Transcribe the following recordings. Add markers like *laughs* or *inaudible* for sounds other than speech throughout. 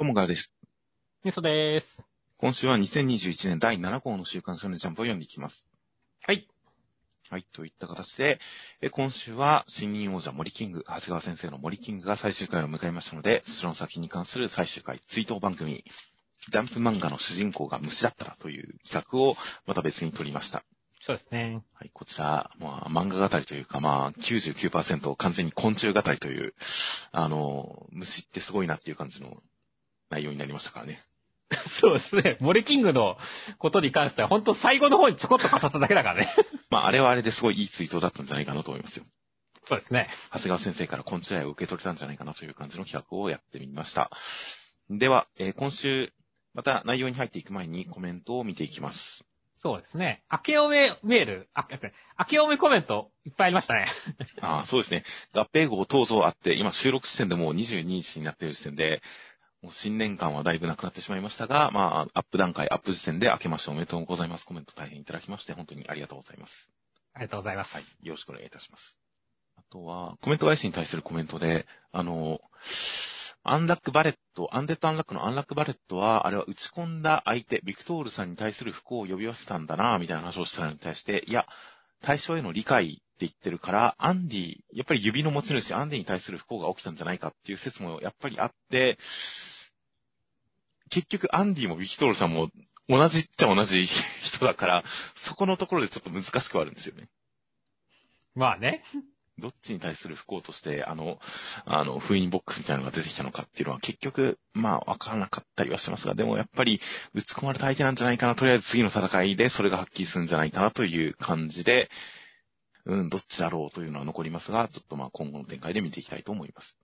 ともがです。みそでーす。今週は2021年第7号の週刊少年ジャンプを読んでいきます。はい。はい、といった形で、え今週は新任王者森キング、長谷川先生の森キングが最終回を迎えましたので、そちらの先に関する最終回、追悼番組、ジャンプ漫画の主人公が虫だったらという企画をまた別に取りました。そうですね。はい、こちら、まあ、漫画語りというか、まあ、99%完全に昆虫語りという、あの、虫ってすごいなっていう感じの内容になりましたからね。*laughs* そうですね。森キングのことに関しては、本当最後の方にちょこっと語っただけだからね。*laughs* まあ、あれはあれですごいいいツイートだったんじゃないかなと思いますよ。そうですね。長谷川先生から昆虫愛を受け取れたんじゃないかなという感じの企画をやってみました。では、えー今週、また内容に入っていく前にコメントを見ていきます。そうですね。明けおめメール、あ、明けおめコメントいっぱいありましたね。*laughs* ああ、そうですね。合併号等々あって、今収録時点でもう22日になっている時点で、もう新年間はだいぶなくなってしまいましたが、まあ、アップ段階、アップ時点で明けましておめでとうございます。コメント大変いただきまして、本当にありがとうございます。ありがとうございます。はい。よろしくお願いいたします。あとは、コメント返しに対するコメントで、あの、アンラックバレット、アンデッドアンラックのアンラックバレットは、あれは打ち込んだ相手、ビクトールさんに対する不幸を呼び寄せたんだな、みたいな話をしたのに対して、いや、対象への理解って言ってるから、アンディ、やっぱり指の持ち主、アンディに対する不幸が起きたんじゃないかっていう説もやっぱりあって、結局アンディもビキトールさんも同じっちゃ同じ人だから、そこのところでちょっと難しくはあるんですよね。まあね。どっちに対する不幸として、あの、あの、封印ボックスみたいなのが出てきたのかっていうのは結局、まあ、わからなかったりはしますが、でもやっぱり、打ち込まれた相手なんじゃないかな、とりあえず次の戦いでそれがはっきりするんじゃないかなという感じで、うん、どっちだろうというのは残りますが、ちょっとまあ今後の展開で見ていきたいと思います。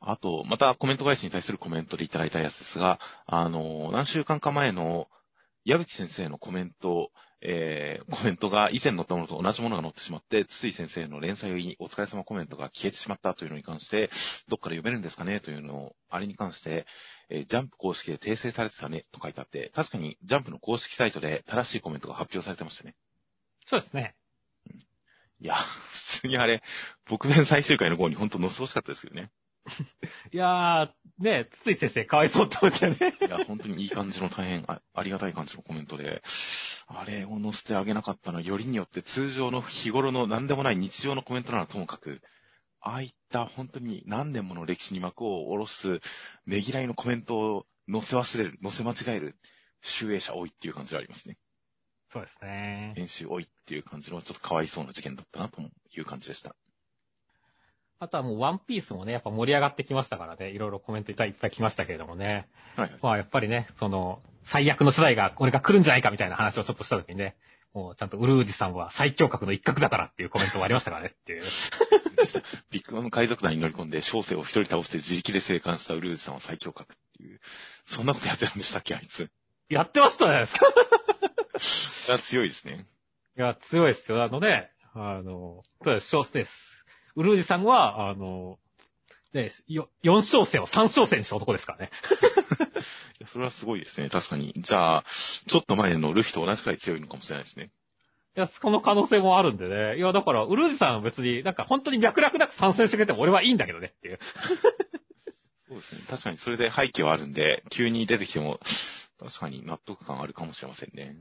あと、またコメント返しに対するコメントでいただいたやつですが、あの、何週間か前の矢吹先生のコメント、えー、コメントが以前載ったものと同じものが載ってしまって、筒井先生の連載にお疲れ様コメントが消えてしまったというのに関して、どっから読めるんですかねというのを、あれに関して、えージャンプ公式で訂正されてたねと書いてあって、確かにジャンプの公式サイトで正しいコメントが発表されてましたね。そうですね。いや、普通にあれ、僕弁最終回の号に本当載せてほしかったですよね。*laughs* いやー、ね、つい先生かわいそうって思ったよね。いや、本当にいい感じの大変あありがたい感じのコメントで、あれを載せてあげなかったのはよりによって通常の日頃の何でもない日常のコメントならともかく、ああいった本当に何年もの歴史に幕を下ろすねぎらいのコメントを載せ忘れる、載せ間違える集英者多いっていう感じがありますね。そうですね。編集多いっていう感じのちょっとかわいそうな事件だったなという感じでした。あとはもうワンピースもね、やっぱ盛り上がってきましたからね、いろいろコメントいっぱいいっぱい来ましたけれどもね。はいはい。まあやっぱりね、その、最悪の世代が、これが来るんじゃないかみたいな話をちょっとした時にね、もうちゃんとウルージさんは最強格の一角だからっていうコメントがありましたからねっていう。*laughs* ビッグマム海賊団に乗り込んで、小生を一人倒して自力で生還したウルーズさんは最強格っていう、そんなことやってたんでしたっけ、あいつ。やってましたじゃないや強いですね。いや、強いですよ。あのね、あの、そうです、小生です。ウルージさんは、あの、ね、よ4勝戦を3勝戦にした男ですからね。*laughs* いやそれはすごいですね。確かに。じゃあ、ちょっと前のルフィと同じくらい強いのかもしれないですね。いや、その可能性もあるんでね。いや、だから、ウルージさんは別に、なんか本当に脈絡なく参戦してくれても俺はいいんだけどねっていう。そうですね。確かにそれで背景はあるんで、急に出てきても、確かに納得感あるかもしれませんね。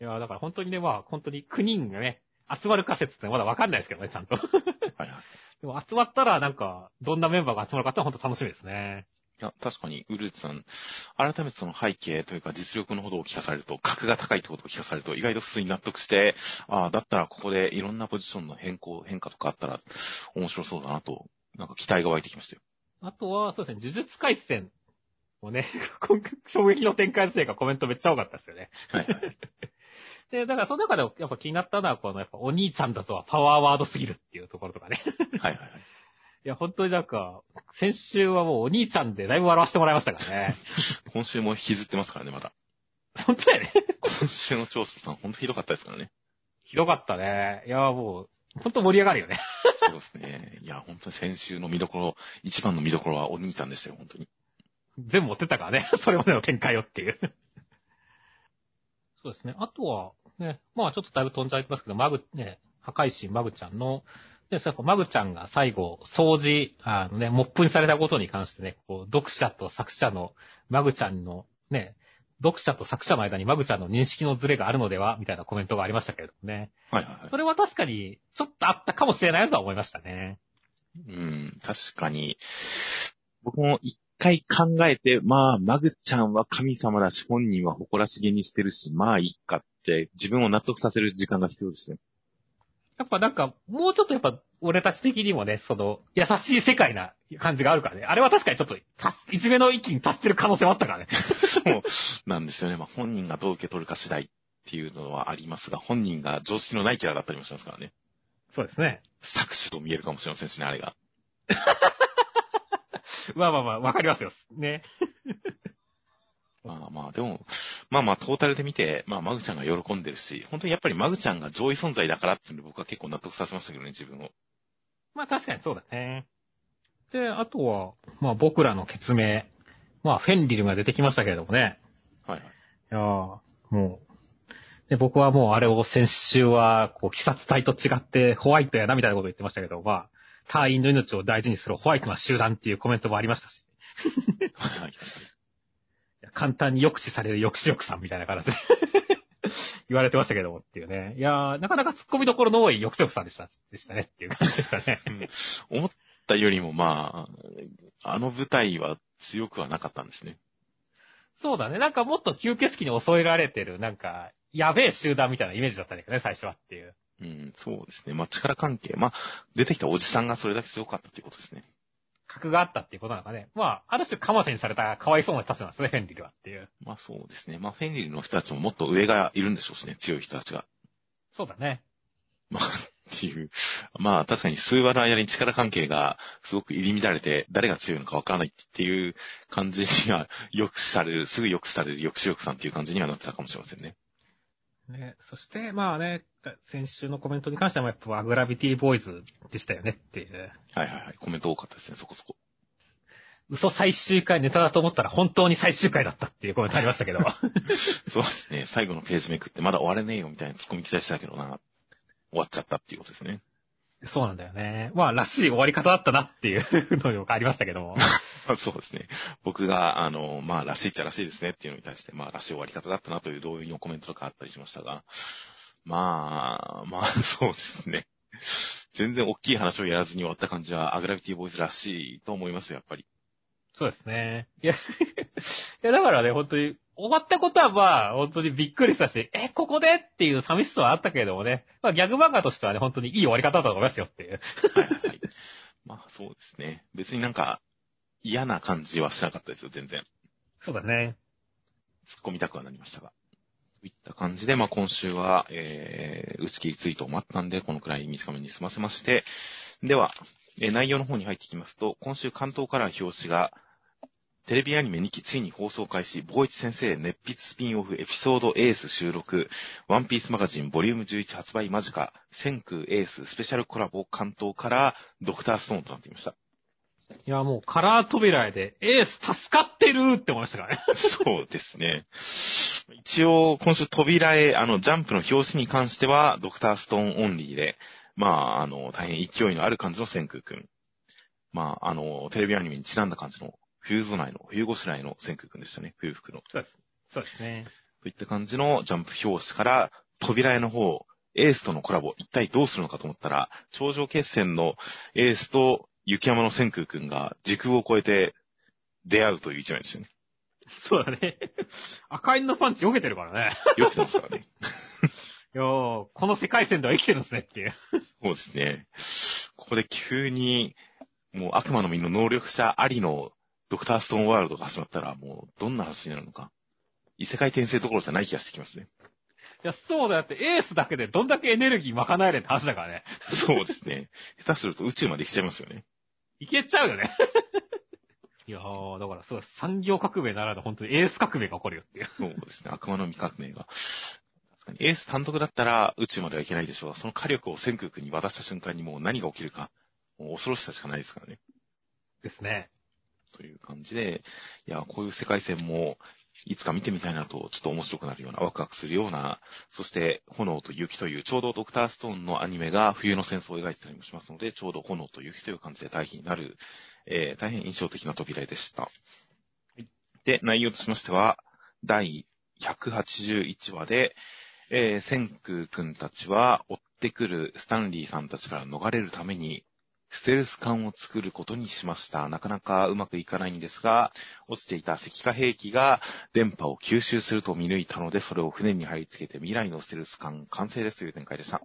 いや、だから本当にね、まあ、本当に9人がね、集まる仮説ってまだわかんないですけどね、ちゃんと。でも集まったら、なんか、どんなメンバーが集まるかって本当楽しみですね。いや、確かに、ウルーツさん、改めてその背景というか実力のほどを聞かされると、格が高いってことを聞かされると、意外と普通に納得して、ああ、だったらここでいろんなポジションの変更、変化とかあったら面白そうだなと、なんか期待が湧いてきましたよ。あとは、そうですね、呪術回戦もね、*laughs* 衝撃の展開のせいかコメントめっちゃ多かったですよね。はいはい。*laughs* で、だからその中でやっぱ気になったのは、このやっぱお兄ちゃんだとはパワーワードすぎるっていうところとかね。はいはいはい。*laughs* いや、本当になんか、先週はもうお兄ちゃんでだいぶ笑わせてもらいましたからね。*laughs* 今週も引きずってますからね、まだ。本当だよね。今週の調査さん、ほんとひどかったですからね。ひどかったね。いや、もう、本当盛り上がるよね。そうですね。いや、本当に先週の見どころ、一番の見どころはお兄ちゃんでしたよ、本当に。全部持ってったからね。それまでの展開をっていう。そうですね。あとは、ね、まあちょっとだいぶ飛んじゃいますけど、マグ、ね、破壊神マグちゃんので、そうやっぱマグちゃんが最後、掃除、あのね、モップにされたことに関してね、こう、読者と作者の、マグちゃんの、ね、読者と作者の間にマグちゃんの認識のズレがあるのではみたいなコメントがありましたけれどもね。はいはいはい。それは確かに、ちょっとあったかもしれないとは思いましたね。うん、確かに。僕も一回考えて、まあ、マグちゃんは神様だし、本人は誇らしげにしてるし、まあいいかって、自分を納得させる時間が必要ですね。やっぱなんか、もうちょっとやっぱ、俺たち的にもね、その、優しい世界な感じがあるからね。あれは確かにちょっと、達し一目の域に達してる可能性はあったからね。*laughs* そうなんですよね。まあ本人がどう受け取るか次第っていうのはありますが、本人が常識のないキャラだったりもしますからね。そうですね。搾取と見えるかもしれませんしね、あれが。*laughs* *laughs* まあまあまあ、わかりますよ。ね。*laughs* まあまあ、でも、まあまあ、トータルで見て、まあ、マグちゃんが喜んでるし、本当にやっぱりマグちゃんが上位存在だからっていうので僕は結構納得させましたけどね、自分を。まあ確かにそうだね。で、あとは、まあ僕らの決明。まあフェンリルが出てきましたけれどもね。はいはい。いやーもう。で、僕はもうあれを先週は、こう、鬼殺隊と違ってホワイトやなみたいなことを言ってましたけど、まあ、隊員の命を大事にするホワイトな集団っていうコメントもありましたし。*laughs* 簡単に抑止される抑止力さんみたいな形で言われてましたけどもっていうね。いやー、なかなか突っ込みどころの多い抑止力さんでした、でしたねっていう感じでしたね。思ったよりもまあ、あの舞台は強くはなかったんですね。そうだね。なんかもっと吸血鬼に襲えられてる、なんか、やべえ集団みたいなイメージだったんだけどね、最初はっていう。うん、そうですね。まあ力関係。まあ、出てきたおじさんがそれだけ強かったっていうことですね。格があったっていうことなのかね。まあ、ある種かませにされたかわいそうな人たちなんですね、フェンリルはっていう。まあそうですね。まあフェンリルの人たちももっと上がいるんでしょうしね。強い人たちが。そうだね。まあ、っていう。まあ確かに数話の間に力関係がすごく入り乱れて、誰が強いのかわからないっていう感じには、抑止される、すぐ抑止される抑止力さんっていう感じにはなってたかもしれませんね。ね、そして、まあね、先週のコメントに関してはやっぱグラビティボーイズでしたよねっていう。はいはいはい。コメント多かったですね、そこそこ。嘘最終回ネタだと思ったら本当に最終回だったっていうコメントありましたけど。*laughs* そうですね。最後のページめくってまだ終われねえよみたいな突っ込み期待したけどな。終わっちゃったっていうことですね。そうなんだよね。まあ、らしい終わり方だったなっていうのがありましたけども。ま *laughs* あそうですね。僕が、あの、まあ、らしいっちゃらしいですねっていうのに対して、まあ、らしい終わり方だったなという同意のコメントとかあったりしましたが、まあ、まあ、*laughs* そうですね。全然大きい話をやらずに終わった感じは、アグラビティボーイズらしいと思いますよ、やっぱり。そうですね。いや、いやだからね、本当に、終わったことはまあ、本当にびっくりしたし、え、ここで？っていう寂しさはあったけれどもね、まあギャグ漫画としてはね、本当にいい終わり方だと思いますよっていう。はいはいはい。まあ、そうですね。別になんか、嫌な感じはしなかったですよ、全然。そうだね。突っ込みたくはなりましたが。といった感じで、まあ今週は、えー、打ち切りツイートを待ったんで、このくらい短めに済ませまして、では、えー内容の方に入ってきますと、今週関東カラー表紙が、テレビアニメ2期ついに放送開始、坊一先生熱筆スピンオフエピソードエース収録、ワンピースマガジンボリューム11発売間近、千空エーススペシャルコラボ関東カラードクターストーンとなっていました。いや、もうカラー扉絵で、エース助かってるって思いましたからね。*laughs* そうですね。一応、今週扉へ、あの、ジャンプの表紙に関しては、ドクターストーンオンリーで、まあ、あの、大変勢いのある感じの千空くん。まあ、あの、テレビアニメにちなんだ感じの、冬備えの、冬ごしらえの千空くんでしたね。冬服の。そうです。そうですね。といった感じのジャンプ表紙から、扉絵の方、エースとのコラボ、一体どうするのかと思ったら、頂上決戦のエースと雪山の千空くんが時空を超えて出会うという一枚ですよね。そうだね。赤いのパンチ避けてるからね。よくてますからね。*laughs* いやーこの世界線では生きてるんですねっていう。そうですね。ここで急に、もう悪魔の実の能力者ありのドクターストーンワールドが始まったら、もうどんな話になるのか。異世界転生どころじゃない気がしてきますね。いや、そうだよって、エースだけでどんだけエネルギー賄えるって話だからね。そうですね。下手すると宇宙まで来ちゃいますよね。いけちゃうよね。いやー、だからそう、産業革命ならぬ本当にエース革命が起こるよっていう。そうですね。悪魔の実革命が。確かにエース単独だったら宇宙までは行けないでしょうが、その火力を千空君に渡した瞬間にもう何が起きるか、もう恐ろしさしかないですからね。ですね。という感じで、いや、こういう世界線もいつか見てみたいなと、ちょっと面白くなるような、ワクワクするような、そして炎と雪という、ちょうどドクターストーンのアニメが冬の戦争を描いてたりもしますので、ちょうど炎と雪という感じで対比になる、えー、大変印象的な扉絵でした。で、内容としましては、第181話で、えー、千空くんたちは追ってくるスタンリーさんたちから逃れるために、ステルス艦を作ることにしました。なかなかうまくいかないんですが、落ちていた石化兵器が電波を吸収すると見抜いたので、それを船に貼り付けて未来のステルス艦完成ですという展開でした。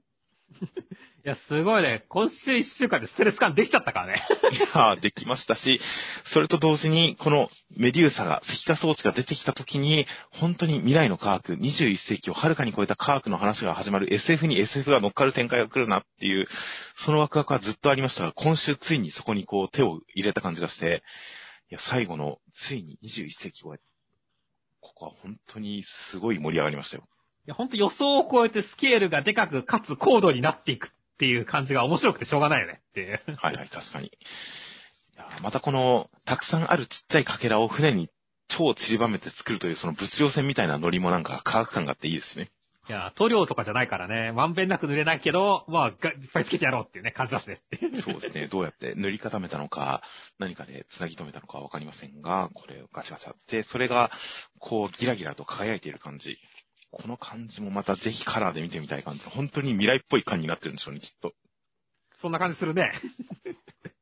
いや、すごいね。今週一週間でステルス艦できちゃったからね。いやできましたし、それと同時に、このメデューサが、石化装置が出てきた時に、本当に未来の科学、21世紀をはるかに超えた科学の話が始まる SF に SF が乗っかる展開が来るなっていう、そのワクワクはずっとありましたが、今週ついにそこにこう手を入れた感じがして、いや、最後の、ついに21世紀を超え、ここは本当にすごい盛り上がりましたよ。いや、ほんと予想を超えてスケールがでかく、かつ高度になっていくっていう感じが面白くてしょうがないよねっていう。はいはい、確かに。いやまたこの、たくさんあるちっちゃいかけらを船に超散りばめて作るというその物量船みたいなノリもなんか科学感があっていいですね。いや、塗料とかじゃないからね、まんべんなく塗れないけど、まあ、いっぱいつけてやろうっていうね、感じだしね。そうですね。どうやって塗り固めたのか、何かで繋ぎ止めたのかわかりませんが、これをガチャガチャって、それが、こう、ギラギラと輝いている感じ。この感じもまたぜひカラーで見てみたい感じ。本当に未来っぽい感になってるんでしょうね、きっと。そんな感じするね。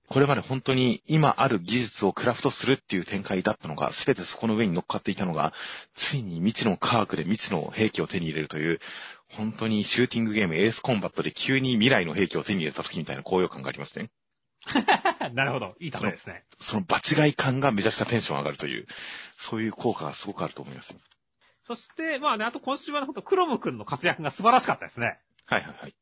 これまで本当に今ある技術をクラフトするっていう展開だったのが、すべてそこの上に乗っかっていたのが、ついに未知の科学で未知の兵器を手に入れるという、本当にシューティングゲームエースコンバットで急に未来の兵器を手に入れた時みたいな高揚感がありますね。*laughs* なるほど。いい例えですねそ。その場違い感がめちゃくちゃテンション上がるという、そういう効果がすごくあると思います。そして、まあね、あと今週はね、ほんとクロム君の活躍が素晴らしかったですね。はいはいはい。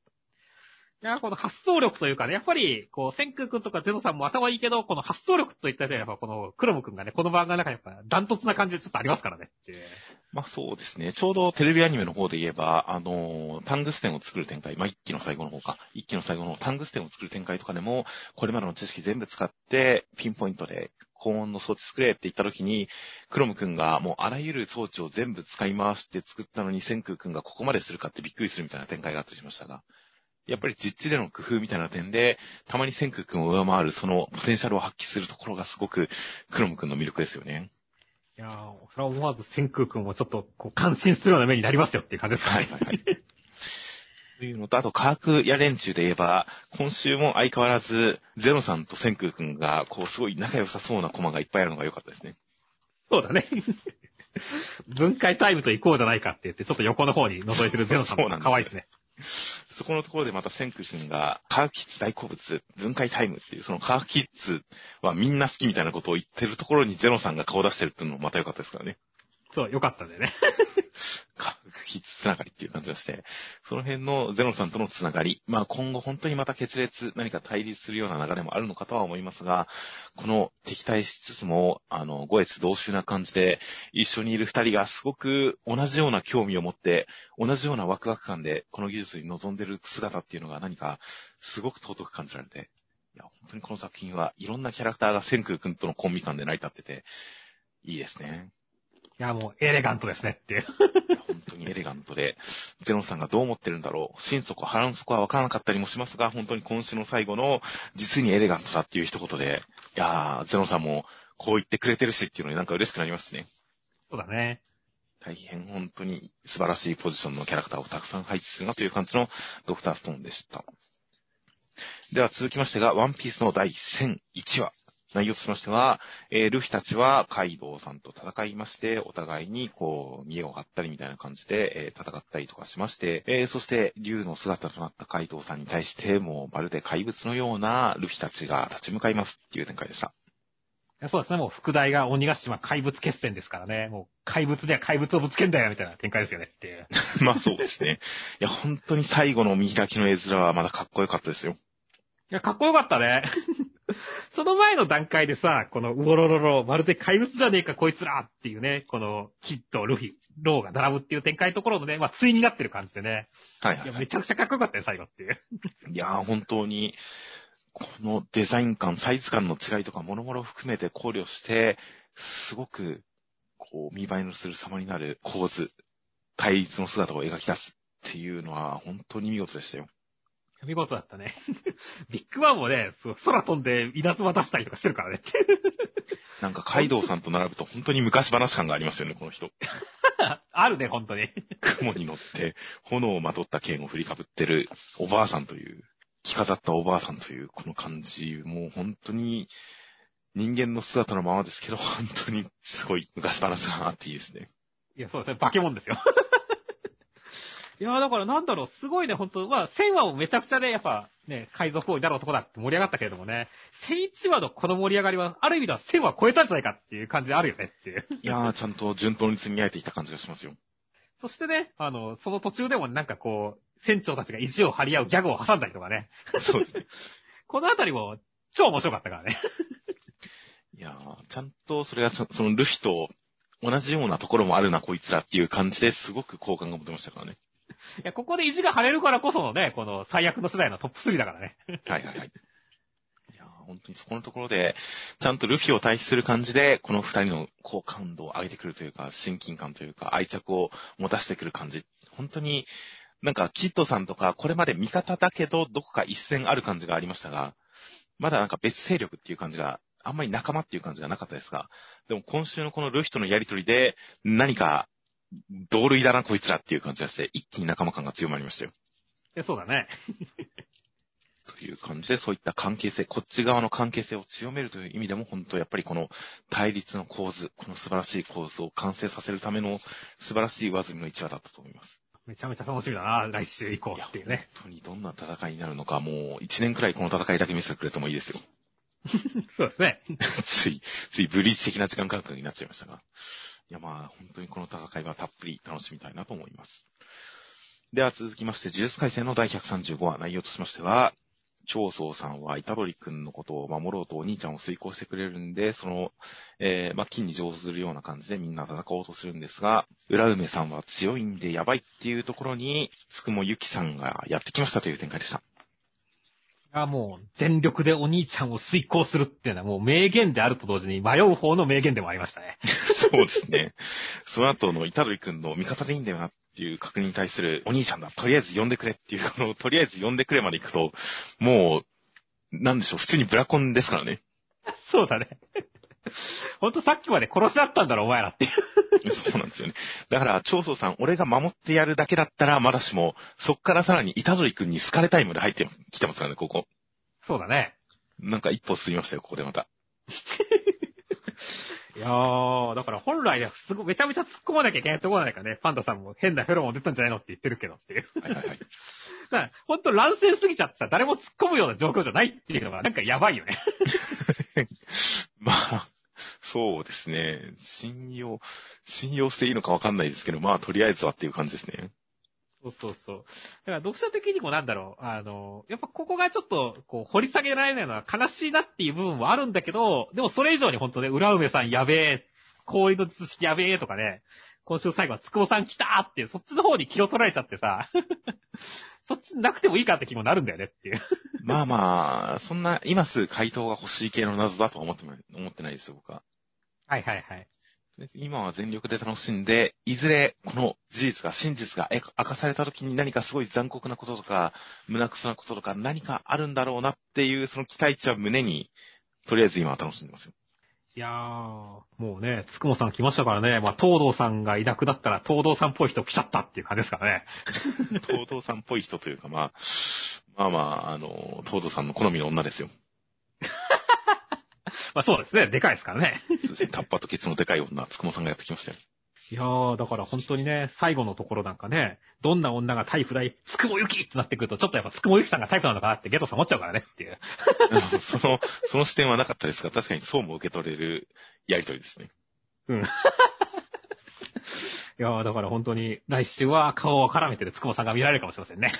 いや、この発想力というかね、やっぱり、こう、千空君とかゼノさんも頭いいけど、この発想力といったら、やっぱこの、クロム君がね、この番組の中にやっぱ、ダントツな感じでちょっとありますからねってまあそうですね。ちょうどテレビアニメの方で言えば、あの、タングステンを作る展開、まあ一期の最後の方か、一期の最後のタングステンを作る展開とかでも、これまでの知識全部使って、ピンポイントで高温の装置作れって言った時に、クロム君がもうあらゆる装置を全部使い回して作ったのに、千空君がここまでするかってびっくりするみたいな展開があったりしましたが、やっぱり実地での工夫みたいな点で、たまに千空君を上回るそのポテンシャルを発揮するところがすごく、クロム君の魅力ですよね。いやー、それは思わず千空君もちょっと、こう、感心するような目になりますよっていう感じですかね。はいはいはい。というのと、あと、科学や連中で言えば、今週も相変わらず、ゼロさんと千空君が、こう、すごい仲良さそうなコマがいっぱいあるのが良かったですね。そうだね。分解タイムと行こうじゃないかって言って、ちょっと横の方に覗いてる *laughs* ゼロさんも可愛いですね。そこのところでまた千空君が、科学キッズ大好物、分解タイムっていう、その科学キッズはみんな好きみたいなことを言ってるところにゼロさんが顔出してるっていうのもまた良かったですからね。そう、良かったんだよね。科学技術つながりっていう感じがして、その辺のゼノさんとのつながり、まあ今後本当にまた決裂、何か対立するような流れもあるのかとは思いますが、この敵対しつつも、あの、五越同州な感じで、一緒にいる二人がすごく同じような興味を持って、同じようなワクワク感で、この技術に臨んでる姿っていうのが何か、すごく尊く感じられて、いや、本当にこの作品はいろんなキャラクターが千空君とのコンビ感で成り立ってて、いいですね。いや、もうエレガントですねっていう。本当にエレガントで、ゼノさんがどう思ってるんだろう。心底、腹の底はわからなかったりもしますが、本当に今週の最後の、実にエレガントだっていう一言で、いやー、ゼノさんもこう言ってくれてるしっていうのになんか嬉しくなりますしね。そうだね。大変本当に素晴らしいポジションのキャラクターをたくさん配置するなという感じのドクターストーンでした。では続きましてが、ワンピースの第1001話。内容としましては、えー、ルフィたちはカイドウさんと戦いまして、お互いにこう、見栄を張ったりみたいな感じで、えー、戦ったりとかしまして、えー、そして、竜の姿となったカイドウさんに対して、もうまるで怪物のようなルフィたちが立ち向かいますっていう展開でした。そうですね。もう、副題が鬼ヶ島怪物決戦ですからね。もう、怪物では怪物をぶつけんだよ、みたいな展開ですよねっていう。*laughs* まあそうですね。いや、本当に最後の見開きの絵面はまだかっこよかったですよ。いや、かっこよかったね。*laughs* その前の段階でさ、この、うおろろろ、まるで怪物じゃねえか、こいつらっていうね、この、キッド、ルフィ、ローが並ぶっていう展開のところのね、まあ、対になってる感じでね。はいはい、はい、いや、めちゃくちゃかっこよかったよ、最後っていう。いやー、本当に、このデザイン感、サイズ感の違いとか、もろもろ含めて考慮して、すごく、ここう、見栄えのする様になる構図、対立の姿を描き出すっていうのは、本当に見事でしたよ。見事だったね。*laughs* ビッグバンもね、そう空飛んで稲妻出したりとかしてるからね。*laughs* なんか、カイドウさんと並ぶと本当に昔話感がありますよね、この人。*laughs* あるね、本当に。雲に乗って、炎をまとった剣を振りかぶってるおばあさんという、着飾ったおばあさんという、この感じ、もう本当に、人間の姿のままですけど、本当にすごい昔話があっていいですね。いや、そうですね、化け物ですよ。いや、だからなんだろう、すごいね、本当まあ、1000話もめちゃくちゃね、やっぱ、ね、海賊王になる男だって盛り上がったけれどもね、1001話のこの盛り上がりは、ある意味では1000話超えたんじゃないかっていう感じあるよねっていう。いやー、ちゃんと順当に積み上げていった感じがしますよ。そしてね、あの、その途中でもなんかこう、船長たちが意地を張り合うギャグを挟んだりとかね。そうですね。*laughs* このあたりも、超面白かったからね。*laughs* いやー、ちゃんとそれがそのルフィと同じようなところもあるな、こいつらっていう感じですごく好感が持てましたからね。いや、ここで意地が張れるからこそのね、この最悪の世代のトップ3だからね。はいはいはい。いや本当にそこのところで、ちゃんとルフィを対比する感じで、この二人の好感度を上げてくるというか、親近感というか、愛着を持たせてくる感じ。本当に、なんか、キッドさんとか、これまで味方だけど、どこか一線ある感じがありましたが、まだなんか別勢力っていう感じが、あんまり仲間っていう感じがなかったですが、でも今週のこのルフィとのやりとりで、何か、同類だなこいつらっていう感じがして、一気に仲間感が強まりましたよ。えそうだね。*laughs* という感じで、そういった関係性、こっち側の関係性を強めるという意味でも、本当やっぱりこの対立の構図、この素晴らしい構図を完成させるための素晴らしい上積みの一話だったと思います。めちゃめちゃ楽しみだな、来週以降っていうね。本当にどんな戦いになるのか、もう一年くらいこの戦いだけ見せてくれてもいいですよ。*laughs* そうですね。*laughs* つい、ついブリーチ的な時間感覚になっちゃいましたが。いやまあ、本当にこの戦いはたっぷり楽しみたいなと思います。では続きまして、呪術改正の第135話、内容としましては、長宗さんは虎杖くんのことを守ろうとお兄ちゃんを遂行してくれるんで、その、えー、まあ、金に上手するような感じでみんな戦おうとするんですが、浦梅さんは強いんでやばいっていうところに、つくもゆきさんがやってきましたという展開でした。いや、もう、全力でお兄ちゃんを遂行するっていうのはもう名言であると同時に迷う方の名言でもありましたね。*laughs* そうですね。その後の虎杖くんの味方でいいんだよなっていう確認に対する、お兄ちゃんだ、とりあえず呼んでくれっていう、この、とりあえず呼んでくれまで行くと、もう、なんでしょう、普通にブラコンですからね。*laughs* そうだね。ほんとさっきまで殺し合ったんだろ、お前らっていう。*laughs* そうなんですよね。だから、長宗さん、俺が守ってやるだけだったら、まだしも、そっからさらに虎杖くんに好かれたいまで入ってきてますからね、ここ。そうだね。なんか一歩進みましたよ、ここでまた。*laughs* いやー、だから本来はすごい、めちゃめちゃ突っ込まなきゃいけないところないからね、パンダさんも変なフェロモン出たんじゃないのって言ってるけどっていう。はいはいはい。*laughs* だから、ほんと乱戦すぎちゃってさ、誰も突っ込むような状況じゃないっていうのが、なんかやばいよね。まあ、そうですね。信用、信用していいのかわかんないですけど、まあ、とりあえずはっていう感じですね。そうそうそう。だから読者的にもなんだろう、あの、やっぱここがちょっと、こう、掘り下げられないのは悲しいなっていう部分はあるんだけど、でもそれ以上に本当ね、浦梅さんやべえ、氷の術式やべえとかね、今週最後はつくもさん来たーってそっちの方に気を取られちゃってさ、*laughs* そっちなくてもいいかって気もなるんだよねっていう。まあまあ、そんな、今すぐ回答が欲しい系の謎だとは思ってない、思ってないですよ、僕は。はいはいはい。今は全力で楽しんで、いずれこの事実が、真実がえ明かされた時に何かすごい残酷なこととか、胸くそなこととか何かあるんだろうなっていうその期待値は胸に、とりあえず今は楽しんでますよ。いやー、もうね、つくもさん来ましたからね、まあ、東堂さんがいなくなったら東堂さんっぽい人来ちゃったっていう感じですからね。*laughs* 東堂さんっぽい人というか、まあ、まあまあ、あの、東堂さんの好みの女ですよ。*laughs* まあそうですね、でかいですからね。そうですね、タッパーとケツのでかい女、つくもさんがやってきましたよ。いやー、だから本当にね、最後のところなんかね、どんな女がタイプだい、つくもゆきってなってくると、ちょっとやっぱつくもゆきさんがタイプなのかなってゲトさん思っちゃうからねっていう。その、その視点はなかったですが、確かにそうも受け取れるやりとりですね。うん。*laughs* いやー、だから本当に来週は顔を絡めてるつくもさんが見られるかもしれませんね。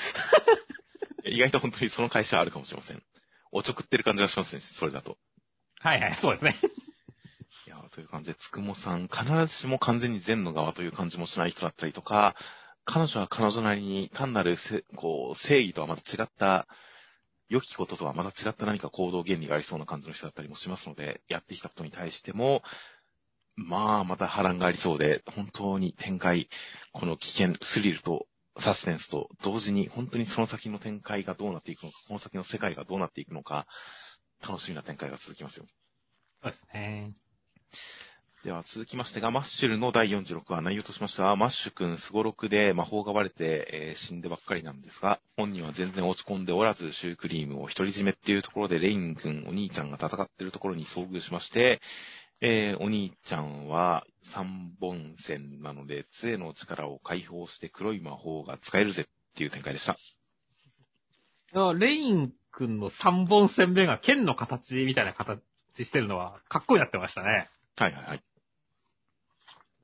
意外と本当にその会社はあるかもしれません。おちょくってる感じがしますね、それだと。はいはい、そうですね。いやという感じで、つくもさん、必ずしも完全に善の側という感じもしない人だったりとか、彼女は彼女なりに単なるせ、こう、正義とはまた違った、良きこととはまた違った何か行動原理がありそうな感じの人だったりもしますので、やってきたことに対しても、まあ、また波乱がありそうで、本当に展開、この危険、スリルとサスペンスと同時に、本当にその先の展開がどうなっていくのか、この先の世界がどうなっていくのか、楽しみな展開が続きますよ。そうですね。では続きましてが、マッシュルの第46話、内容としましては、マッシュ君すごろくで魔法が割れて、えー死んでばっかりなんですが、本人は全然落ち込んでおらず、シュークリームを独り占めっていうところで、レイン君、お兄ちゃんが戦ってるところに遭遇しまして、えーお兄ちゃんは三本線なので、杖の力を解放して黒い魔法が使えるぜっていう展開でした。レイン君の三本線目が剣の形みたいな形してるのは、かっこよくなってましたね。はいはいはい。い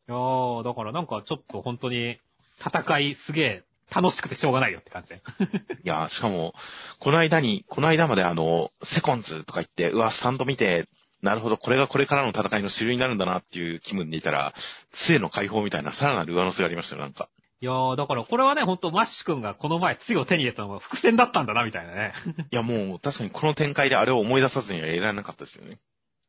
やー、だからなんかちょっと本当に、戦いすげえ楽しくてしょうがないよって感じで。*laughs* いやー、しかも、この間に、この間まであの、セコンズとか言って、うわ、スタンド見て、なるほど、これがこれからの戦いの主流になるんだなっていう気分でいたら、杖の解放みたいなさらなる上乗せがありましたよ、なんか。いやー、だからこれはね、本当マッシュ君がこの前杖を手に入れたのが伏線だったんだな、みたいなね。いや、もう、確かにこの展開であれを思い出さずにはいられなかったですよね。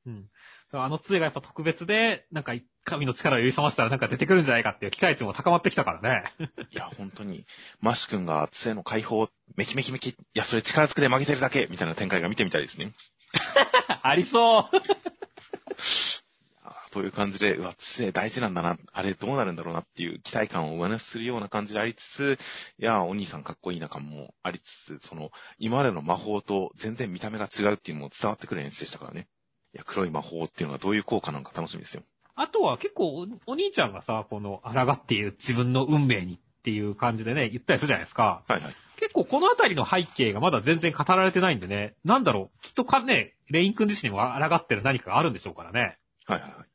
うん。あの杖がやっぱ特別で、なんか神の力を呼び覚ましたらなんか出てくるんじゃないかっていう期待値も高まってきたからね。*laughs* いや、本当に、マッシュ君が杖の解放、メキメキメキ、いや、それ力ずくで曲げてるだけ、みたいな展開が見てみたいですね。*laughs* ありそう。*laughs* という感じで、うわ、杖大事なんだな、あれどうなるんだろうなっていう期待感を上乗せするような感じでありつつ、いや、お兄さんかっこいいな感もありつつ、その、今までの魔法と全然見た目が違うっていうのも伝わってくる演出でしたからね。いや、黒い魔法っていうのがどういう効果なのか楽しみですよ。あとは結構おお兄ちゃんがさ、この抗っている自分の運命にっていう感じでね、言ったりするじゃないですか。はいはい。結構このあたりの背景がまだ全然語られてないんでね、なんだろう、きっとかね、レイン君自身にも抗ってる何かがあるんでしょうからね。はいはいはい。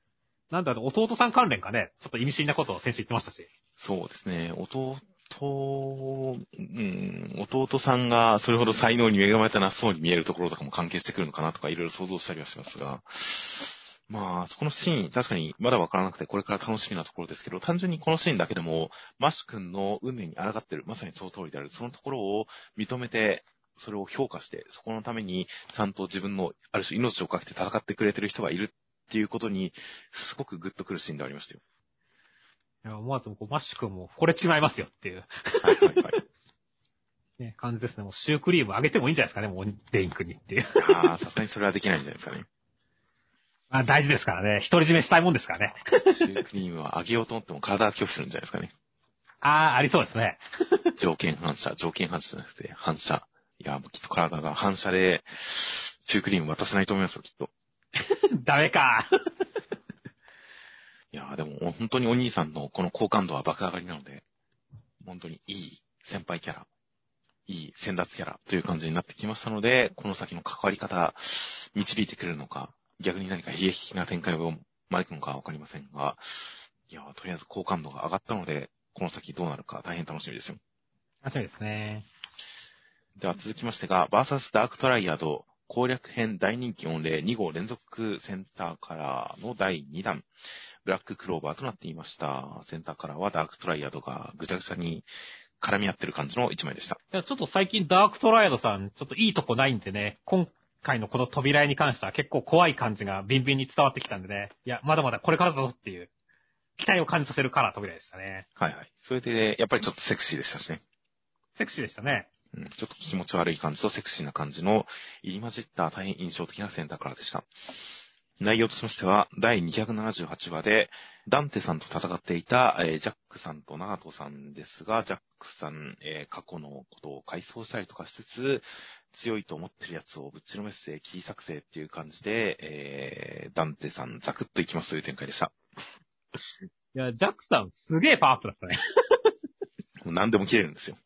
なんだろう、弟さん関連かね、ちょっと意味深なことを先週言ってましたし。そうですね。弟、うん、弟さんがそれほど才能に恵まれたなそうに見えるところとかも関係してくるのかなとかいろいろ想像したりはしますが、まあ、そこのシーン、確かにまだわからなくてこれから楽しみなところですけど、単純にこのシーンだけでも、マッシュ君の運命に抗ってる、まさにその通りである、そのところを認めて、それを評価して、そこのためにちゃんと自分の、ある種命をかけて戦ってくれてる人がいるっていうことに、すごくグッとくるシーンでありましたよ。いや、思わずこうマッシュ君も惚れちまいますよっていう、はいはいはい。*laughs* ね、感じですね。もうシュークリームあげてもいいんじゃないですかね、もうレイン君にっていう。ああ、さすがにそれはできないんじゃないですかね。ま *laughs* あ大事ですからね。独り占めしたいもんですからね。シュークリームはあげようと思っても体が拒否するんじゃないですかね。ああ、ありそうですね。条件反射、条件反射じゃなくて反射。いや、もうきっと体が反射で、シュークリーム渡せないと思いますよ、きっと。*laughs* ダメか。いや、でも本当にお兄さんのこの好感度は爆上がりなので、本当にいい先輩キャラ、いい先達キャラという感じになってきましたので、この先の関わり方、導いてくれるのか、逆に何か悲劇的な展開を招くのかわかりませんが、いや、とりあえず好感度が上がったので、この先どうなるか大変楽しみですよ。楽しみですね。では続きましてが、バーサスダークトライアド攻略編大人気御礼2号連続センターカラーの第2弾、ブラッククローバーとなっていました。センターカラーはダークトライアドがぐちゃぐちゃに絡み合ってる感じの1枚でした。いやちょっと最近ダークトライアドさん、ちょっといいとこないんでね、今回のこの扉絵に関しては結構怖い感じがビンビンに伝わってきたんでね、いや、まだまだこれからだぞっていう、期待を感じさせるカラー扉でしたね。はいはい。それで、やっぱりちょっとセクシーでしたしね。セクシーでしたね。うん、ちょっと気持ち悪い感じとセクシーな感じの入り混じった大変印象的なセンターカラーでした。内容としましては、第278話で、ダンテさんと戦っていた、えージャックさんとナガトさんですが、ジャックさん、えー過去のことを回想したりとかしつつ、強いと思ってるやつをぶっちのめせ、切り裂くせっていう感じで、えーダンテさんザクッといきますという展開でした。いや、ジャックさんすげえパワーアップだったね。*laughs* もう何でも切れるんですよ。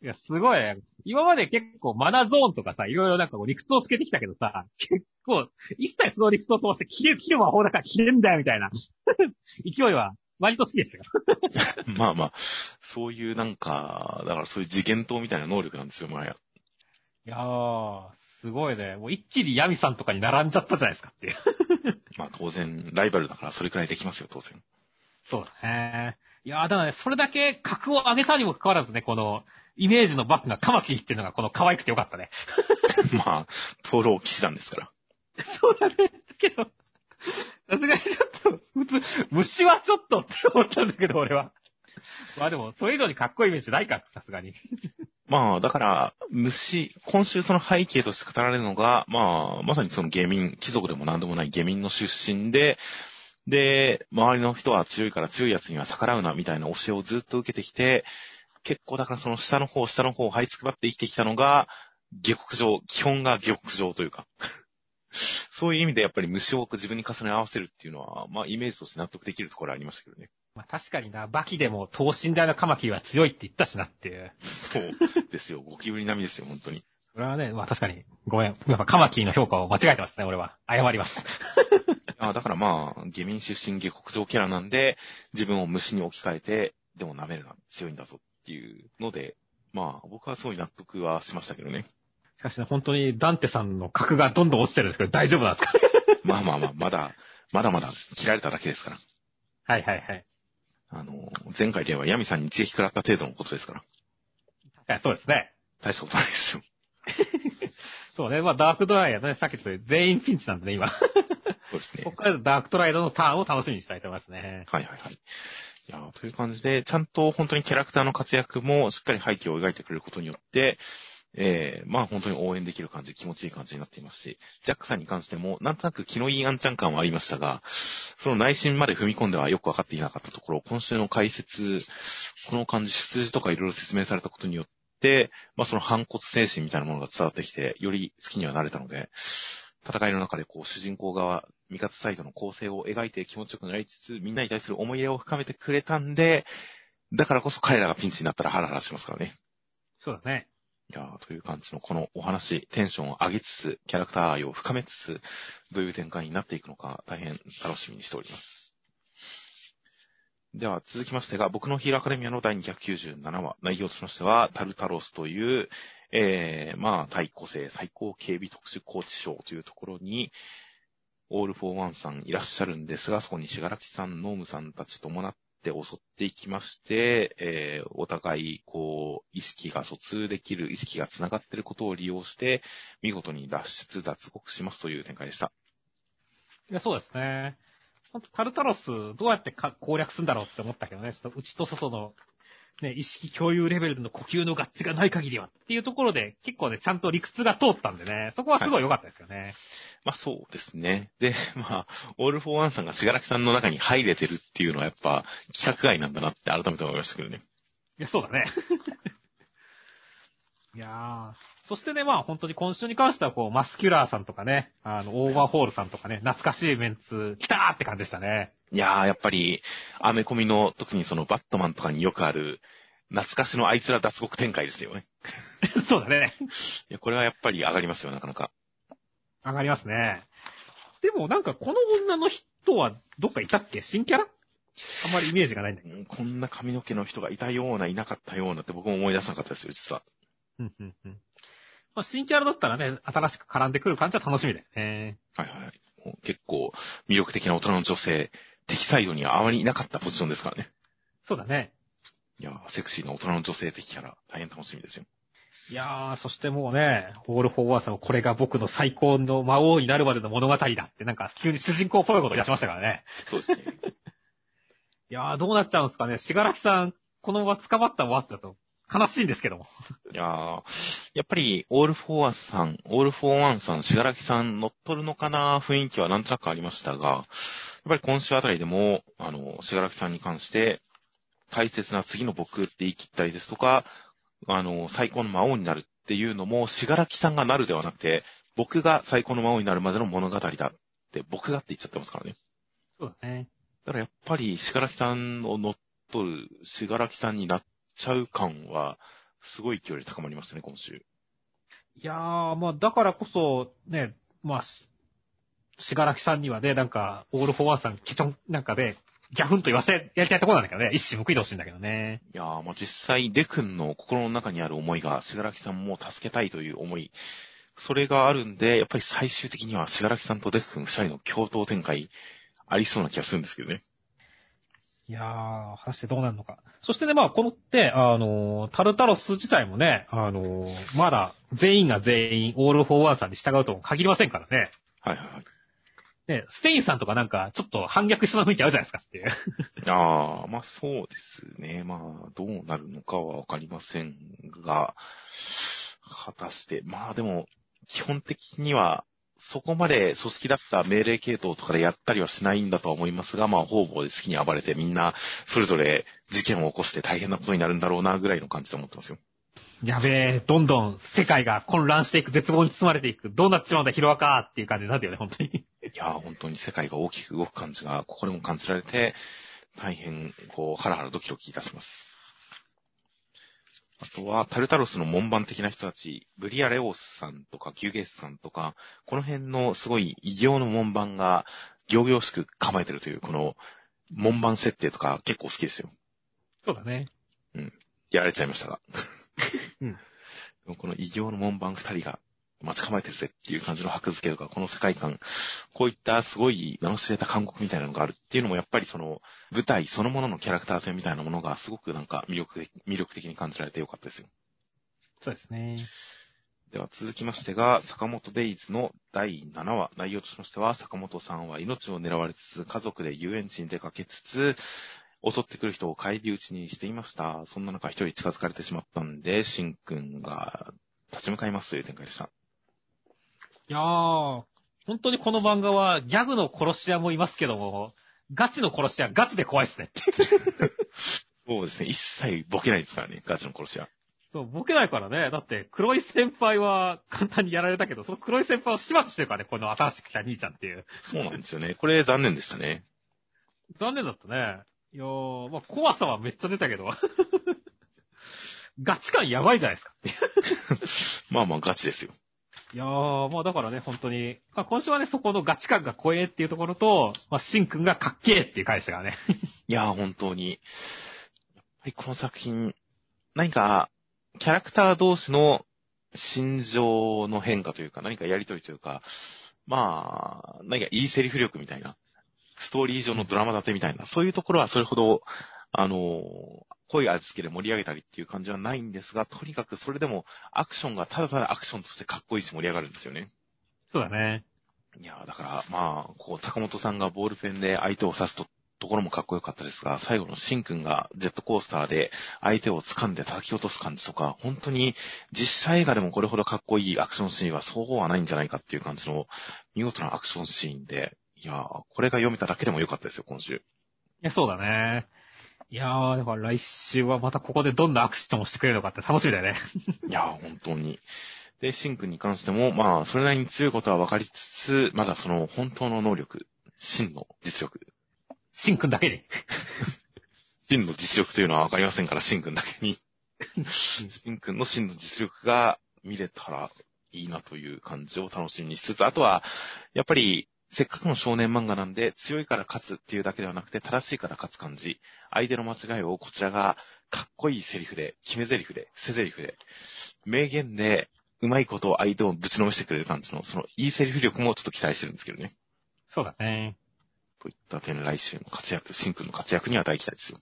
いや、すごいね。今まで結構マナゾーンとかさ、いろいろなんかこう理屈をつけてきたけどさ、結構、一切その理屈を通して切れる、切る魔法だから切れるんだよみたいな *laughs* 勢いは割と好きでしたよ。*laughs* まあまあ、そういうなんか、だからそういう次元刀みたいな能力なんですよ、マヤ。いやー、すごいね。もう一気にヤミさんとかに並んじゃったじゃないですかっていう。*laughs* まあ当然、ライバルだからそれくらいできますよ、当然。そうだね。いやー、だからね、それだけ格を上げたにもかかわらずね、この、イメージのバックがカマキリっていうのがこの可愛くてよかったね。まあ、灯籠騎士団ですから。そうだね。だけど、さすがにちょっと、普通、虫はちょっとって思ったんだけど、俺は。まあでも、それ以上にかっこいいイメージないか、さすがに。まあ、だから、虫、今週その背景として語られるのが、まあ、まさにその下民、貴族でも何でもない下民の出身で、で、周りの人は強いから強いやつには逆らうな、みたいな教えをずっと受けてきて、結構だから這い下の方、下の方を這いつくばって生きてきたのが、下克上、基本が下克上というか。そういう意味でやっぱり虫を自分に重ね合わせるっていうのは、まあイメージとして納得できるところはありましたけどね。まあ確かにな、バキでも等身大のカマキリは強いって言ったしなっていう。そうですよ。ゴキブリ並みですよ、本当に。それはね、まあ確かに、ごめん。やっぱカマキリの評価を間違えてますね、俺は。謝ります。*laughs* あだからまあ、下民出身下克上キャラなんで、自分を虫に置き換えて、でも舐めるな、強いんだぞっていうので、まあ、僕はすごい納得はしましたけどね。しかしね、本当にダンテさんの格がどんどん落ちてるんですけど、大丈夫なんですか？まあまあまあ、まだ、まだまだ切られただけですから。はいはいはい。あの、前回ではヤミさんに一撃食らった程度のことですから。確かにそうですね。大したことないですよ。*laughs* そうね、まあダークドライヤーね、さっき言ったように全員ピンチなんでね、今。そうですねこ。こからダークトライドのターンを楽しみにしたいと思いますね。はいはいはい。いやーという感じで、ちゃんと本当にキャラクターの活躍もしっかり背景を描いてくれることによって、えー、まあ本当に応援できる感じ、気持ちいい感じになっていますし、ジャックさんに関しても、なんとなく気のいいアンチャン感はありましたが、その内心まで踏み込んではよくわかっていなかったところ、今週の解説、この感じ、出自とかいろいろ説明されたことによって、まあその反骨精神みたいなものが伝わってきて、より好きにはなれたので、戦いの中でこう主人公側、味方サイドの構成を描いて気持ちよくなりつつ、みんなに対する思い入れを深めてくれたんで、だからこそ彼らがピンチになったらハラハラしますからね。そうだね。いやという感じのこのお話、テンションを上げつつ、キャラクター愛を深めつつ、どういう展開になっていくのか大変楽しみにしております。では続きましてが、僕のヒーローアカデミアの第297話、内容としましては、タルタロスという、えー、まあ、対個性最高警備特殊拘置所というところに、オール・フォー・ワンさんいらっしゃるんですが、そこにしがらきさん、脳無さんたち伴って襲っていきまして、えー、お互い、こう、意識が疎通できる、意識が繋がっていることを利用して、見事に脱出、脱獄しますという展開でした。いや、そうですね。本当タルタロス、どうやってか攻略するんだろうって思ったけどね、ちょっと内と外の、ね、意識共有レベルでの呼吸の合致がない限りはっていうところで、結構ね、ちゃんと理屈が通ったんでね、そこはすごい良かったですよね。まあそうですね。で、*laughs* まあ、オール・フォー・ワンさんがしがらきさんの中に入れてるっていうのはやっぱ、規格外なんだなって改めて思いましたけどね。いや、そうだね。*laughs* いやー、そしてね、まあ本当に今週に関してはこう、マスキュラーさんとかね、あの、オーバーホールさんとかね、懐かしいメンツ、来たーって感じでしたね。いやー、やっぱり、アメコミの特にそのバットマンとかによくある、懐かしのあいつら脱獄展開ですよね。*laughs* そうだね。いや、これはやっぱり上がりますよ、なかなか。上がりますね。でもなんかこの女の人はどっかいたっけ？新キャラ？あんまりイメージがないんだけど。うんこんな髪の毛の人がいたような、いなかったようなって僕も思い出さなかったですよ、実は。うんうんうん。まあ、新キャラだったらね、新しく絡んでくる感じは楽しみだよね。はいはい結構魅力的な大人の女性、敵サイドにはあまりいなかったポジションですからね。そうだね。いやー、セクシーな大人の女性的キャラ、大変楽しみですよ。いやー、そしてもうね、オール・フォー・ワンさんはこれが僕の最高の魔王になるまでの物語だって、なんか急に主人公っぽいことを出しましたからね。そうですね。*laughs* いやー、どうなっちゃうんですかね。しがらきさん、このまま捕まったままってだと悲しいんですけども。いやー、やっぱり、オール・フォー・ワンさん、オール・フォー・ワンさん、しがらきさん乗っ取るのかな雰囲気はなんとなくありましたが、やっぱり今週あたりでも、あの、しがらきさんに関して、大切な次の僕って言い切ったりですとか、あの、最高の魔王になるっていうのも、しがらきさんがなるではなくて、僕が最高の魔王になるまでの物語だって、僕がって言っちゃってますからね。そうだね。だからやっぱり、しがらきさんを乗っ取る、しがらきさんになっちゃう感は、すごい勢いで高まりましたね、今週。いやー、まあ、だからこそ、ね、まあ、ししがらきさんにはね、なんか、オール・フォー・ワンさん、基調なんかで、ギャフンと言わせ、やりたいところなんだけどね、一矢報いてほしいんだけどね。いやー、まあ、実際、デク君の心の中にある思いが、しがらきさんも助けたいという思い、それがあるんで、やっぱり最終的には、しがらきさんとデク君二人の共闘展開、ありそうな気がするんですけどね。いやー、果たしてどうなるのか。そしてね、まあ、このって、あのー、タルタロス自体もね、あのー、まだ、全員が全員、オール・フォー・ワンさんに従うとも限りませんからね。はいはいはい。ね、ステインさんとかなんか、ちょっと反逆しそうな雰囲気あるじゃないですかっていう。*laughs* ああ、まあそうですね。まあ、どうなるのかはわかりませんが、果たして、まあでも、基本的には、そこまで組織だった命令系統とかでやったりはしないんだとは思いますが、まあ方々で好きに暴れてみんな、それぞれ事件を起こして大変なことになるんだろうな、ぐらいの感じで思ってますよ。やべえ、どんどん世界が混乱していく、絶望に包まれていく、どうなっちまうんだ、ヒロアカっていう感じになるよね、本当に。いやー、本当に世界が大きく動く感じが、ここでも感じられて、大変、こう、ハラハラドキドキいたします。あとは、タルタロスの門番的な人たち、ブリアレオスさんとか、ギュゲスさんとか、この辺のすごい異形の門番が、行々しく構えてるという、この、門番設定とか結構好きですよ。そうだね。やられちゃいましたが。うん *laughs* この異形の門番二人が待ち構えてるぜっていう感じの箔付けとか、この世界観、こういったすごい名の知れた韓国みたいなのがあるっていうのもやっぱりその舞台そのもののキャラクター性みたいなものがすごくなんか魅力的魅力的に感じられてよかったですよ。そうですね。では続きましてが、坂本デイズの第7話、内容としましては、坂本さんは命を狙われつつ、家族で遊園地に出かけつつ、襲ってくる人を帰り討ちにしていました。そんな中一人近づかれてしまったんで、シンくんが立ち向かいますという展開でした。いやー、本当にこの漫画はギャグの殺し屋もいますけども、ガチの殺し屋ガチで怖いっすねって。そうですね。一切ボケないですからね、ガチの殺し屋。そう、ボケないからね。だって、黒い先輩は簡単にやられたけど、その黒い先輩を始末してるからね、この新しく来た兄ちゃんっていう。そうなんですよね。これ残念でしたね。残念だったね。いやー、まあ、怖さはめっちゃ出たけど。*laughs* ガチ感やばいじゃないですか。*laughs* まあまあガチですよ。いやー、まあだからね、本当に、まあ、今週はね、そこのガチ感が怖えっていうところと、まあ、シンくんがかっけえっていう回でしたからね。*laughs* いやー、本当に。やっぱりこの作品、何か、キャラクター同士の心情の変化というか、何かやりとりというか、まあ、何かいいセリフ力みたいな、ストーリー上のドラマ立てみたいな、そういうところはそれほど、あの、濃い味付けで盛り上げたりっていう感じはないんですが、とにかくそれでもアクションがただただアクションとしてかっこいいし盛り上がるんですよね。そうだね。いやーだから、まあ、こう、坂本さんがボールペンで相手を刺すと、ところもかっこよかったですが、最後のシンくんがジェットコースターで相手を掴んで叩き落とす感じとか、本当に実写映画でもこれほどかっこいいアクションシーンはそうはないんじゃないかっていう感じの見事なアクションシーンで、いやーこれが読めただけでもよかったですよ、今週。いや、そうだね。いやー、だから来週はまたここでどんなアクションをしてくれるのかって楽しみだよね。*laughs* いやー本当に。で、シンくんに関しても、まあ、それなりに強いことは分かりつつ、まだその本当の能力、真の実力、シンくんだけに。*laughs* 真の実力というのはわかりませんから、シンくんだけに。シンくんの真の実力が見れたらいいなという感じを楽しみにしつつ、あとは、やっぱり、せっかくの少年漫画なんで、強いから勝つっていうだけではなくて、正しいから勝つ感じ。相手の間違いをこちらが、かっこいいセリフで、決め台詞で、捨て台詞で、名言で、うまいことを相手をぶちのめしてくれる感じの、その、いいセリフ力もちょっと期待してるんですけどね。そうだね。といった点、来週の活躍、シンくんの活躍には大期待ですよ。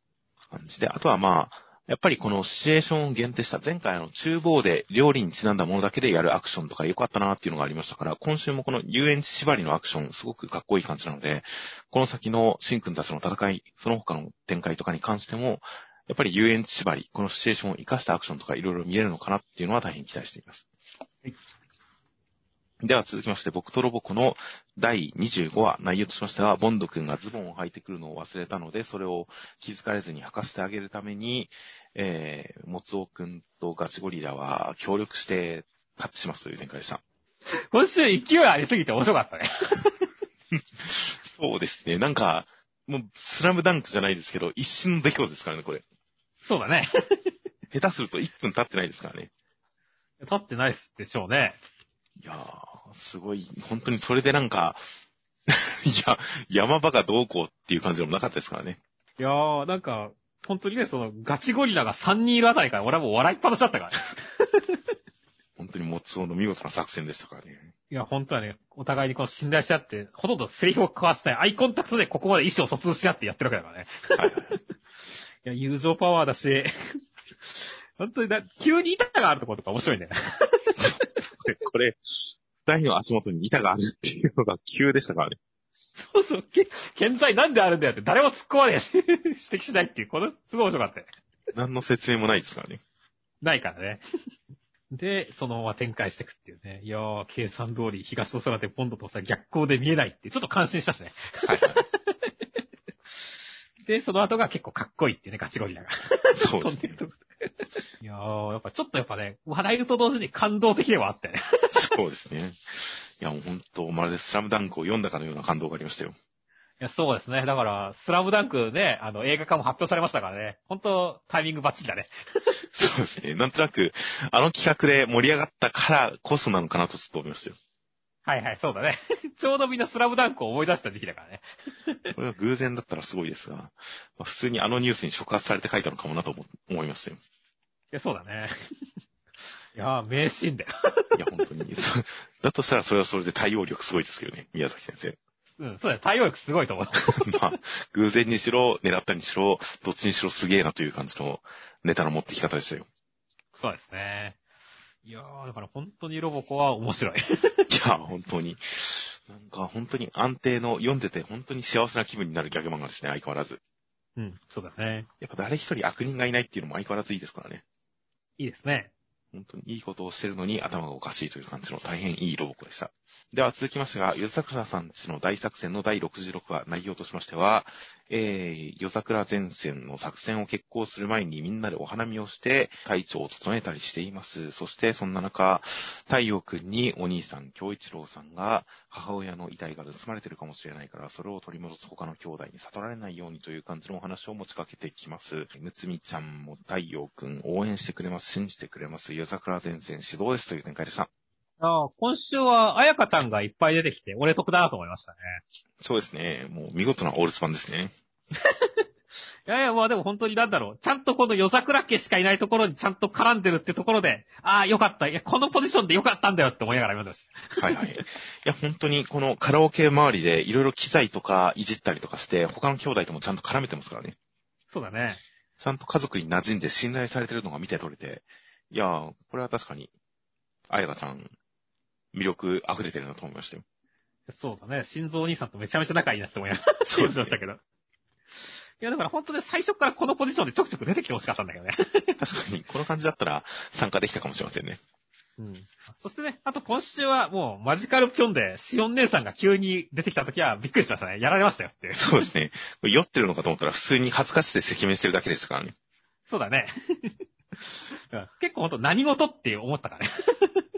感じで、あとはまあ、やっぱりこのシチュエーションを限定した前回あの厨房で料理にちなんだものだけでやるアクションとか良かったなっていうのがありましたから、今週もこの遊園地縛りのアクションすごくかっこいい感じなので、この先のシン君たちの戦い、その他の展開とかに関しても、やっぱり遊園地縛り、このシチュエーションを活かしたアクションとかいろいろ見れるのかなっていうのは大変期待しています。はいでは続きまして、僕とロボコの第25話、内容としましては、ボンド君がズボンを履いてくるのを忘れたので、それを気づかれずに履かせてあげるために、えー、もつおくんとガチゴリラは協力してタッチしますという展開でした。今週勢いありすぎて面白かったね。*laughs* そうですね。なんか、もう、スラムダンクじゃないですけど、一瞬の出来事ですからね、これ。そうだね。*laughs* 下手すると1分経ってないですからね。立ってないっすでしょうね。いやー、すごい、本当にそれでなんか、*laughs* いや、山場がどうこうっていう感じでもなかったですからね。いやー、なんか、本当にね、その、ガチゴリラが3人いるあたりから俺はもう笑いっぱなしだったからね。*laughs* 本当にもつおの見事な作戦でしたからね。いや、本当はね、お互いにこう信頼し合って、ほとんどセリフを交わしたい、アイコンタクトでここまで意思を疎通し合ってやってるわけだからね。はいはいはい。*laughs* いや、友情パワーだし、本当にだ、急に板があるところとか面白いね。これ、これ、二人の足元に板があるっていうのが急でしたからね。そうそう、け、健在なんであるんだよって誰も突っ込まねえし、指摘しないっていう、この、すごい面白かったよ。何の説明もないですからね。ないからね。*laughs* で、そのまま展開していくっていうね。いやー、計算通り東の空でポンドとさ、逆光で見えないって、ちょっと感心したしね。はいはい。*laughs* で、その後が結構かっこいいっていうね、ガチゴリラが。そうですね。*laughs* *laughs* いやー、やっぱちょっとやっぱね、笑えると同時に感動的ではあってね。そうですね。いや、もう本当、まるでスラムダンクを読んだかのような感動がありましたよ。いや、そうですね。だから、スラムダンクね、あの、映画化も発表されましたからね。本当タイミングバッチリだね。*laughs* そうですね。なんとなく、あの企画で盛り上がったからこそなのかなとちょっと思いましたよ。はいはい、そうだね。ちょうどみんなスラムダンクを思い出した時期だからね。*laughs* これは偶然だったらすごいですが、まあ、普通にあのニュースに触発されて書いたのかもなと思思いましたよ。いや、そうだね。*laughs* いやー、名シーンだよ。いや、本当に。*laughs* だとしたらそれはそれで対応力すごいですけどね、宮崎先生。うん、そうだよ。対応力すごいと思う。まあ、偶然にしろ、狙ったにしろ、どっちにしろすげえなという感じのネタの持ってき方でしたよ。そうですね。いやー、だから本当にロボコは面白い。*laughs* いや、本当に。なんか本当に安定の、読んでて本当に幸せな気分になるギャグ漫画ですね、相変わらず。うん、そうだね。やっぱ誰一人悪人がいないっていうのも相変わらずいいですからね。いいですね。本当にいいことをしてるのに頭がおかしいという感じの大変いいロボコでした。では続きましてが、夜桜さんちの大作戦の第66話、内容としましては、えー、夜桜前線の作戦を決行する前にみんなでお花見をして体調を整えたりしています。そしてそんな中、太陽くんにお兄さん、京一郎さんが母親の遺体が盗まれてるかもしれないから、それを取り戻す他の兄弟に悟られないようにという感じのお話を持ちかけてきます。むつみちゃんも太陽くん応援してくれます、信じてくれます。夜桜前線指導ですという展開でした。あー今週は、あやかちゃんがいっぱい出てきて、俺得だなと思いましたね。そうですね。もう見事なオールスパンですね。*laughs* いやいや、まあでも本当になんだろう。ちゃんとこの夜桜家しかいないところにちゃんと絡んでるってところで、ああ、よかった。いや、このポジションでよかったんだよって思いながら読んでました。はいはい。いや、本当にこのカラオケ周りでいろいろ機材とかいじったりとかして、他の兄弟ともちゃんと絡めてますからね。そうだね。ちゃんと家族に馴染んで信頼されてるのが見て取れて、いやー、これは確かに、あやかちゃん、魅力溢れてるなと思いましたよ。そうだね。心臓お兄さんとめちゃめちゃ仲いいなって思いましたけど。いや、だから本当に最初からこのポジションでちょくちょく出てきてほしかったんだけどね。確かに、この感じだったら参加できたかもしれませんね。うん。そしてね、あと今週はもうマジカルピョンで、シオン姉さんが急に出てきた時はびっくりしましたね。やられましたよって。そうですね。酔ってるのかと思ったら普通に恥ずかしくて赤面してるだけでしたからね。そうだね。*laughs* うん結構本当何事って思ったからね。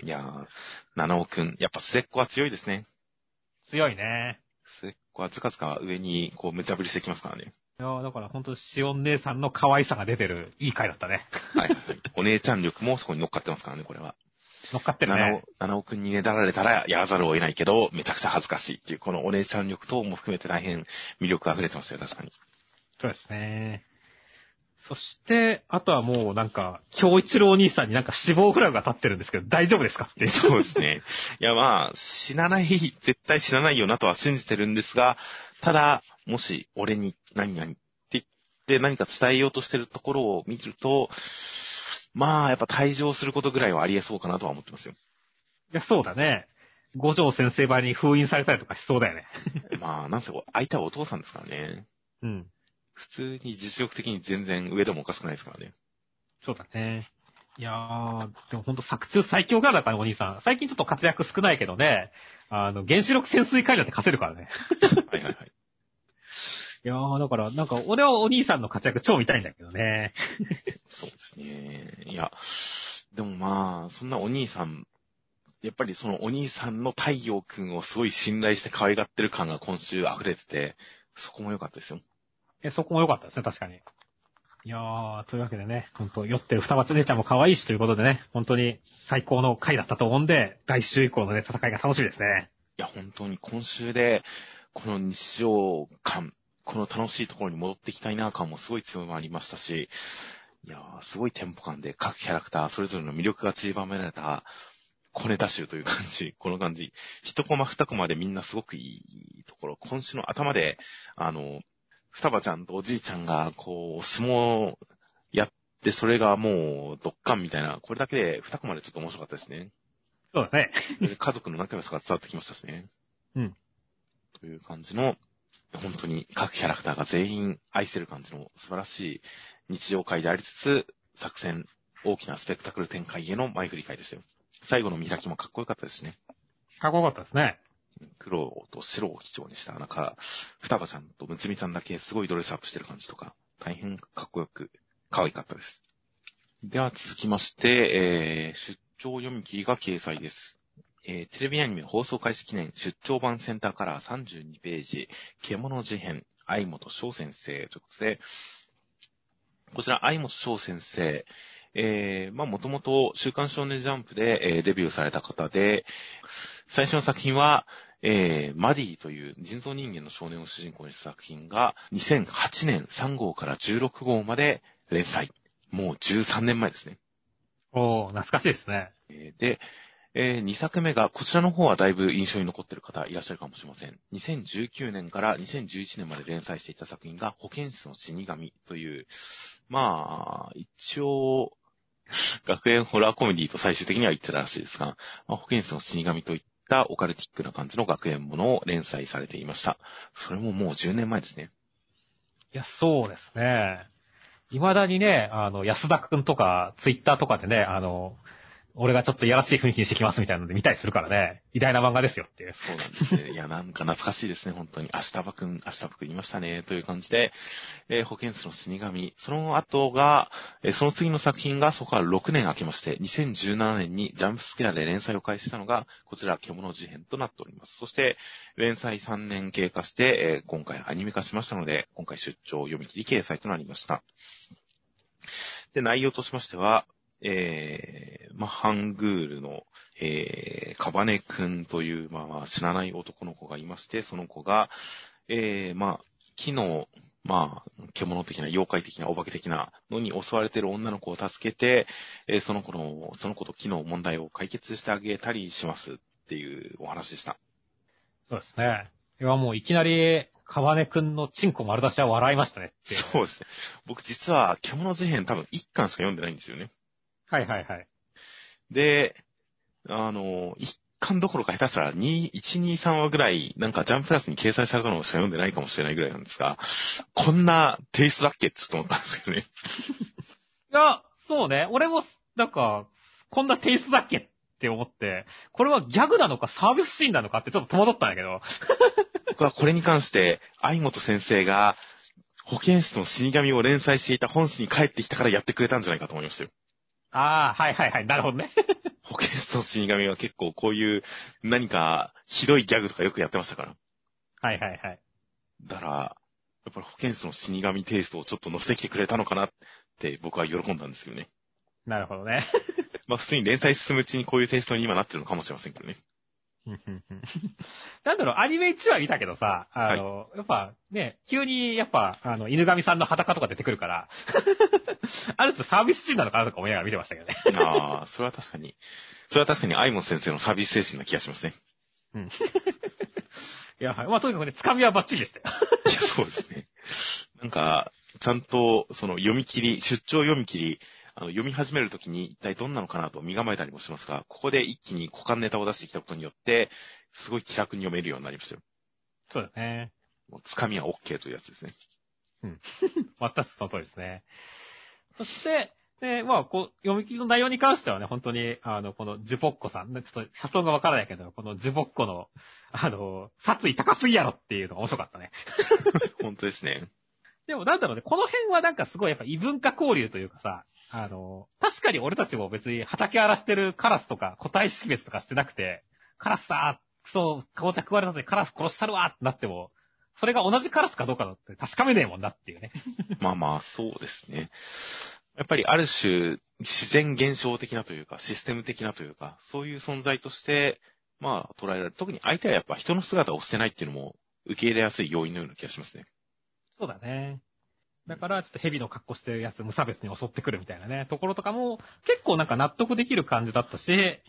いやー、七尾くん、やっぱ末っ子は強いですね。強いね。末っ子はずかずか上にこう無茶ぶりしてきますからね。いやだから本当シオン姉さんの可愛さが出てるいい回だったね。はいはいはい。*laughs* お姉ちゃん力もそこに乗っかってますからね、これは。乗っかってる七ね尾。、七尾くんにねだられたらやらざるを得ないけど、めちゃくちゃ恥ずかしいっていう、このお姉ちゃん力等も含めて大変魅力溢れてましたよ、確かに。そうですね。そして、あとはもうなんか、京一郎兄さんになんか死亡フラグが立ってるんですけど、大丈夫ですかって。そうですね。いや、まあ、死なない、絶対死なないよなとは信じてるんですが、ただ、もし、俺に何々って言って何か伝えようとしてるところを見ると、まあ、やっぱ退場することぐらいはありえそうかなとは思ってますよ。いや、そうだね。五条先生場に封印されたりとかしそうだよね。*laughs* まあ、なんせ、相手はお父さんですからね。うん。普通に実力的に全然上でもおかしくないですからね。そうだね。いやー、でもほんと作中最強からだったね、お兄さん。最近ちょっと活躍少ないけどね、あの、原子力潜水艦になって勝てるからね。はいはいはい。いやー、だから、なんか、俺はお兄さんの活躍超見たいんだけどね。そうですね。いや、でもまあ、そんなお兄さん、やっぱりそのお兄さんの太陽くんをすごい信頼して可愛がってる感が今週溢れてて、そこも良かったですよ。え、そこも良かったですね、確かに。いやー、というわけでね、ほんと、酔ってる双葉姉ちゃんも可愛いしということでね、本当に最高の回だったと思うんで、来週以降のね、戦いが楽しみですね。いや、本当に今週で、この日常感、この楽しいところに戻っていきたいな感もすごい強まりましたし、いやー、すごいテンポ感で各キャラクターそれぞれの魅力が散りばめられた小ネタ集という感じ、この感じ。一コマ二コマでみんなすごくいいところ。今週の頭で、あの、双葉ちゃんとおじいちゃんが、こう、相撲やって、それがもう、ドッカンみたいな、これだけで二コマでちょっと面白かったですね。そうだね。で家族の仲良さが伝わってきましたしね。うん。という感じの、本当に各キャラクターが全員愛せる感じの素晴らしい日常会でありつつ、作戦、大きなスペクタクル展開への前振り会でしたよ。最後の見開きもかっこよかったですね。かっこよかったですね。黒と白を基調にした、なんか、双葉ちゃんとむつみちゃんだけすごいドレスアップしてる感じとか、大変かっこよく、可愛かったです。では続きまして、えー、出張読み切りが掲載です。えー、テレビアニメ放送開始記念出張版センターカラー32ページ、獣事変、相本翔先生ということで、こちら、相本翔先生、えー、まあ、もともと週刊少年ジャンプで、えーデビューされた方で、最初の作品は、えー、マディという人造人間の少年を主人公にした作品が、2008年3号から16号まで連載。もう13年前ですね。おー、懐かしいですね。えーで、え2作目が、こちらの方はだいぶ印象に残っている方いらっしゃるかもしれません。2019年から2011年まで連載していた作品が、保健室の死神という、まあ、一応、*laughs* 学園ホラーコメディと最終的には言ってたらしいですが、まあ、保健室の死神といったオカルティックな感じの学園ものを連載されていました。それももう10年前ですね。いや、そうですね。未だにね、あの、安田くんとか、ツイッターとかでね、あの、俺がちょっといやらしい雰囲気にしてきますみたいなので見たりするからね、偉大な漫画ですよっていう。そうなんですね。いや、なんか懐かしいですね、本当に。明日葉くん、明日葉くんいましたね、という感じで、えー保健室の死神。その後が、えーその次の作品が、そこから6年空きまして、2017年にジャンプスキャラで連載を開始したのが、こちら、獣事変となっております。そして、連載3年経過して、えー今回アニメ化しましたので、今回出張読み切り掲載となりました。で、内容としましては、えー、まあ、ハングールの、えー、カバネくんという、まあ、知らない男の子がいまして、その子が、えー、まあ、木の、まあ、獣的な、妖怪的な、お化け的なのに襲われている女の子を助けて、えーその子の、その子と木の問題を解決してあげたりしますっていうお話でした。そうですね。いや、もういきなり、川根くんのチンコ丸出しは笑いましたね。そうですね。僕実は、獣事変多分1巻しか読んでないんですよね。はいはいはい。で、あの、一巻どころか下手したら2、1、2、3話ぐらい、なんかジャンププラスに掲載されたのしか読んでないかもしれないぐらいなんですが、こんなテイストだっけってちょっと思ったんですけどね。*laughs* いや、そうね。俺も、なんか、こんなテイストだっけって思って、これはギャグなのかサービスシーンなのかってちょっと戸惑ったんだけど。*laughs* 僕はこれに関して、相本先生が、保健室の死神を連載していた本誌に帰ってきたからやってくれたんじゃないかと思いましたよ。ああ、はいはいはい。なるほどね。*laughs* 保健室の死神は結構こういう何かひどいギャグとかよくやってましたから。はいはいはい。だから、やっぱり保健室の死神テイストをちょっと乗せてきてくれたのかなって僕は喜んだんですよね。なるほどね。*laughs* まあ普通に連載進むうちにこういうテイストに今なってるのかもしれませんけどね。*laughs* なんだろう、アニメ1話見たけどさ、あの、やっぱね、急にやっぱ、あの、犬神さんの裸とか出てくるから、*laughs* ある種サービスシーンなのかなとか思いながら見てましたけどね。ああ、それは確かに、それは確かにアイモン先生のサービス精神な気がしますね。うん。*laughs* いや、はいまあとにかくね、つかみはバッチリでしたよ。いや、そうですね。なんか、ちゃんと、その読み切り、出張読み切り、あの、読み始めるときに一体どんなのかなと身構えたりもしますが、ここで一気に股間ネタを出してきたことによって、すごい気楽に読めるようになりましたよ。そうだね。もうつかみは OK というやつですね。*laughs* 全くその通りですね。そして、で、まあ、こう、読み切りの内容に関してはね、本当に、あの、このジュポッコさん、ね、ちょっと発音がわからないけど、このジュポッコの、あの、殺意高すぎやろっていうのが面白かったね。*laughs* 本当ですね。でもなんだろうね、この辺はなんかすごいやっぱ異文化交流というかさ、あの、確かに俺たちも別に畑荒らしてるカラスとか個体識別とかしてなくて、カラスだクソ、かぼちゃ食われたぜ、カラス殺したるわってなっても、それが同じカラスかどうかだって確かめねえもんだっていうね。*laughs* まあまあ、そうですね。やっぱりある種、自然現象的なというか、システム的なというか、そういう存在として、まあ、捉えられる。特に相手はやっぱ人の姿を捨てないっていうのも、受け入れやすい要因のような気がしますね。そうだね。だから、ちょっと蛇の格好してるやつ無差別に襲ってくるみたいなね、ところとかも、結構なんか納得できる感じだったし、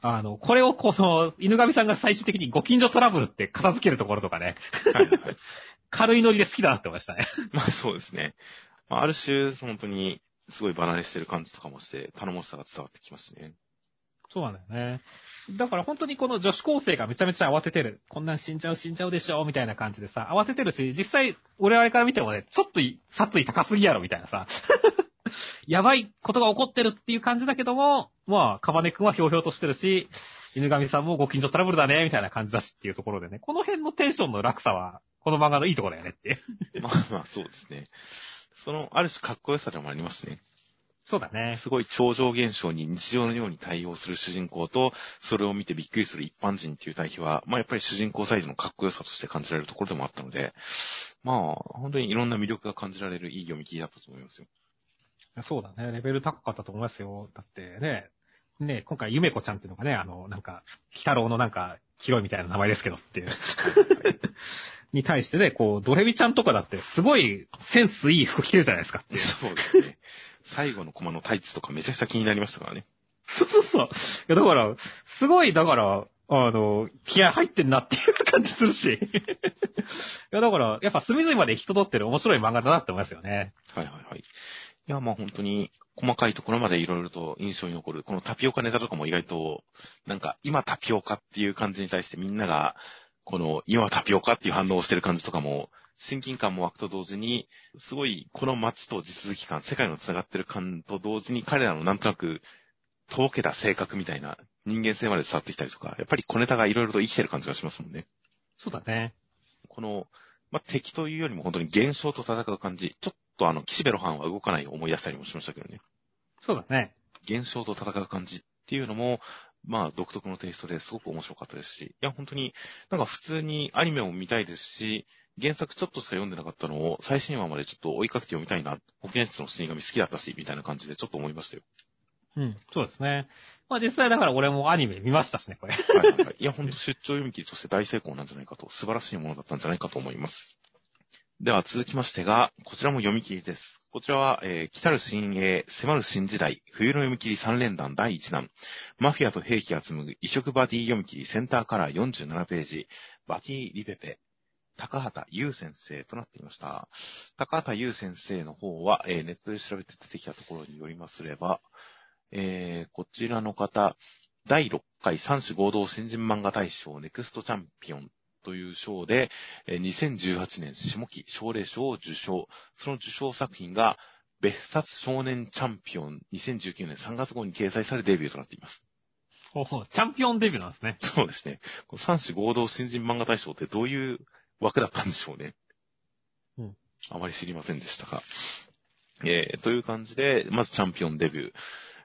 あの、これをこの、犬神さんが最終的にご近所トラブルって片付けるところとかね、はいはいはい。*laughs* 軽いノリで好きだなって思いましたね。まあそうですね。まあ、ある種、本当に、すごい離れしてる感じとかもして、頼もしさが伝わってきますね。そうなんだよね。だから本当にこの女子高生がめちゃめちゃ慌ててる。こんなん死んじゃう死んじゃうでしょみたいな感じでさ、慌ててるし、実際、俺あれから見てもね、ちょっと殺意高すぎやろみたいなさ。*laughs* やばいことが起こってるっていう感じだけども、まあ、カバネ君はひょうひょうとしてるし、犬神さんもご近所トラブルだね、みたいな感じだしっていうところでね、この辺のテンションの落差は、この漫画のいいところだよねって。*laughs* まあまあ、そうですね。その、ある種かっこよさでもありますね。そうだね。すごい超常現象に日常のように対応する主人公と、それを見てびっくりする一般人っていう対比は、まあやっぱり主人公サイドのかっこよさとして感じられるところでもあったので、まあ、本当にいろんな魅力が感じられるいい読み切りだったと思いますよ。そうだね。レベル高かったと思いますよ。だってね、ね、今回、ゆめこちゃんっていうのがね、あの、なんか、鬼太郎のなんか、広いみたいな名前ですけどっていう。*laughs* に対してね、こう、ドレミちゃんとかだって、すごいセンスいい服着てるじゃないですかっていう。そうですね。最後のコマのタイツとかめちゃくちゃ気になりましたからね。そうそうそう。いや、だから、すごい、だから、あの、気合入ってんなっていう感じするし。*laughs* いや、だから、やっぱ隅々まで人取ってる面白い漫画だなって思いますよね。はいはいはい。いや、まあ本当に、細かいところまでいろいろと印象に残る。このタピオカネタとかも意外と、なんか、今タピオカっていう感じに対してみんなが、この、今タピオカっていう反応をしてる感じとかも、親近感も湧くと同時に、すごい、この街と地続き感、世界の繋がってる感と同時に彼らのなんとなく、とぼけた性格みたいな人間性まで伝わってきたりとか、やっぱり小ネタがいろいろと生きてる感じがしますもんね。そうだね。この、まあ、敵というよりも本当に現象と戦う感じ。ちょっとあの、岸辺露伴は動かないを思い出したりもしましたけどね。そうだね。現象と戦う感じっていうのも、まあ、独特のテイストですごく面白かったですし、いや、本当に、なんか普通にアニメを見たいですし、原作ちょっとしか読んでなかったのを、最新話までちょっと追いかけて読みたいな、保健室の死神好きだったし、みたいな感じでちょっと思いましたよ。うん、そうですね。まあ実際だから俺もアニメ見ましたしね、これ。はいはいはい。いや、本当出張読み切りとして大成功なんじゃないかと、素晴らしいものだったんじゃないかと思います。では続きましてが、こちらも読み切りです。こちらは、えー、来たる新鋭、迫る新時代、冬の読み切り3連弾第1弾、マフィアと兵器が紡ぐ異色バディ読み切りセンターカラー47ページ、バディリペペ、高畑優先生となっていました。高畑優先生の方は、えーネットで調べて出てきたところによりますれば、えーこちらの方、第6回三種合同新人漫画大賞ネクストチャンピオンという賞で、えー2018年下期奨励賞を受賞。その受賞作品が、別冊少年チャンピオン2019年3月号に掲載されデビューとなっています。ほうほうチャンピオンデビューなんですね。そうですね。この三種合同新人漫画大賞ってどういう枠だったんでしょうね。うん。あまり知りませんでしたが。えー、という感じで、まずチャンピオンデビュー。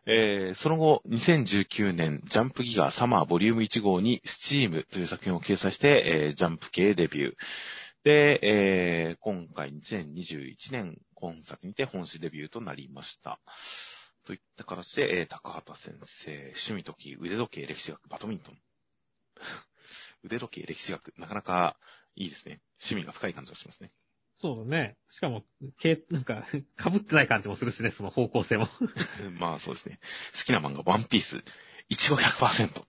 えー、その後、2019年、ジャンプギガサマーボリューム1号に、スチームという作品を掲載して、えー、ジャンプ系デビュー。で、えー、今回2021年、今作にて本誌デビューとなりました。といった形で、えー、高畑先生、趣味時、腕時計、歴史学、バドミントン。*laughs* 腕時計、歴史学、なかなかいいですね。趣味が深い感じがしますね。そうだね。しかも、けなんか、*laughs* 被ってない感じもするしね、その方向性も。*laughs* まあそうですね。好きな漫画、ワンピース、いちご100%。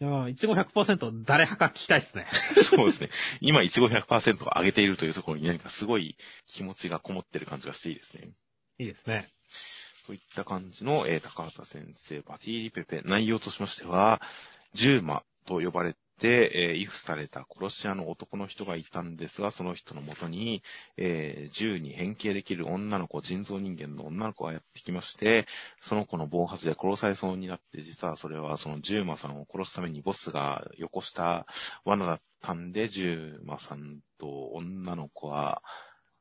いやー、いちご100%誰派か聞きたいっすね。*laughs* そうですね。今、いちご100%を上げているというところに何かすごい気持ちがこもってる感じがしていいですね。いいですね。といった感じの、えー高畑先生、バティリペペ、内容としましては、ジューマと呼ばれて、えー、イフされた殺し屋の男の人がいたんですが、その人のもとに、えー銃に変形できる女の子、人造人間の女の子がやってきまして、その子の暴発で殺されそうになって、実はそれはそのジューマさんを殺すためにボスがよこした罠だったんで、ジューマさんと女の子は、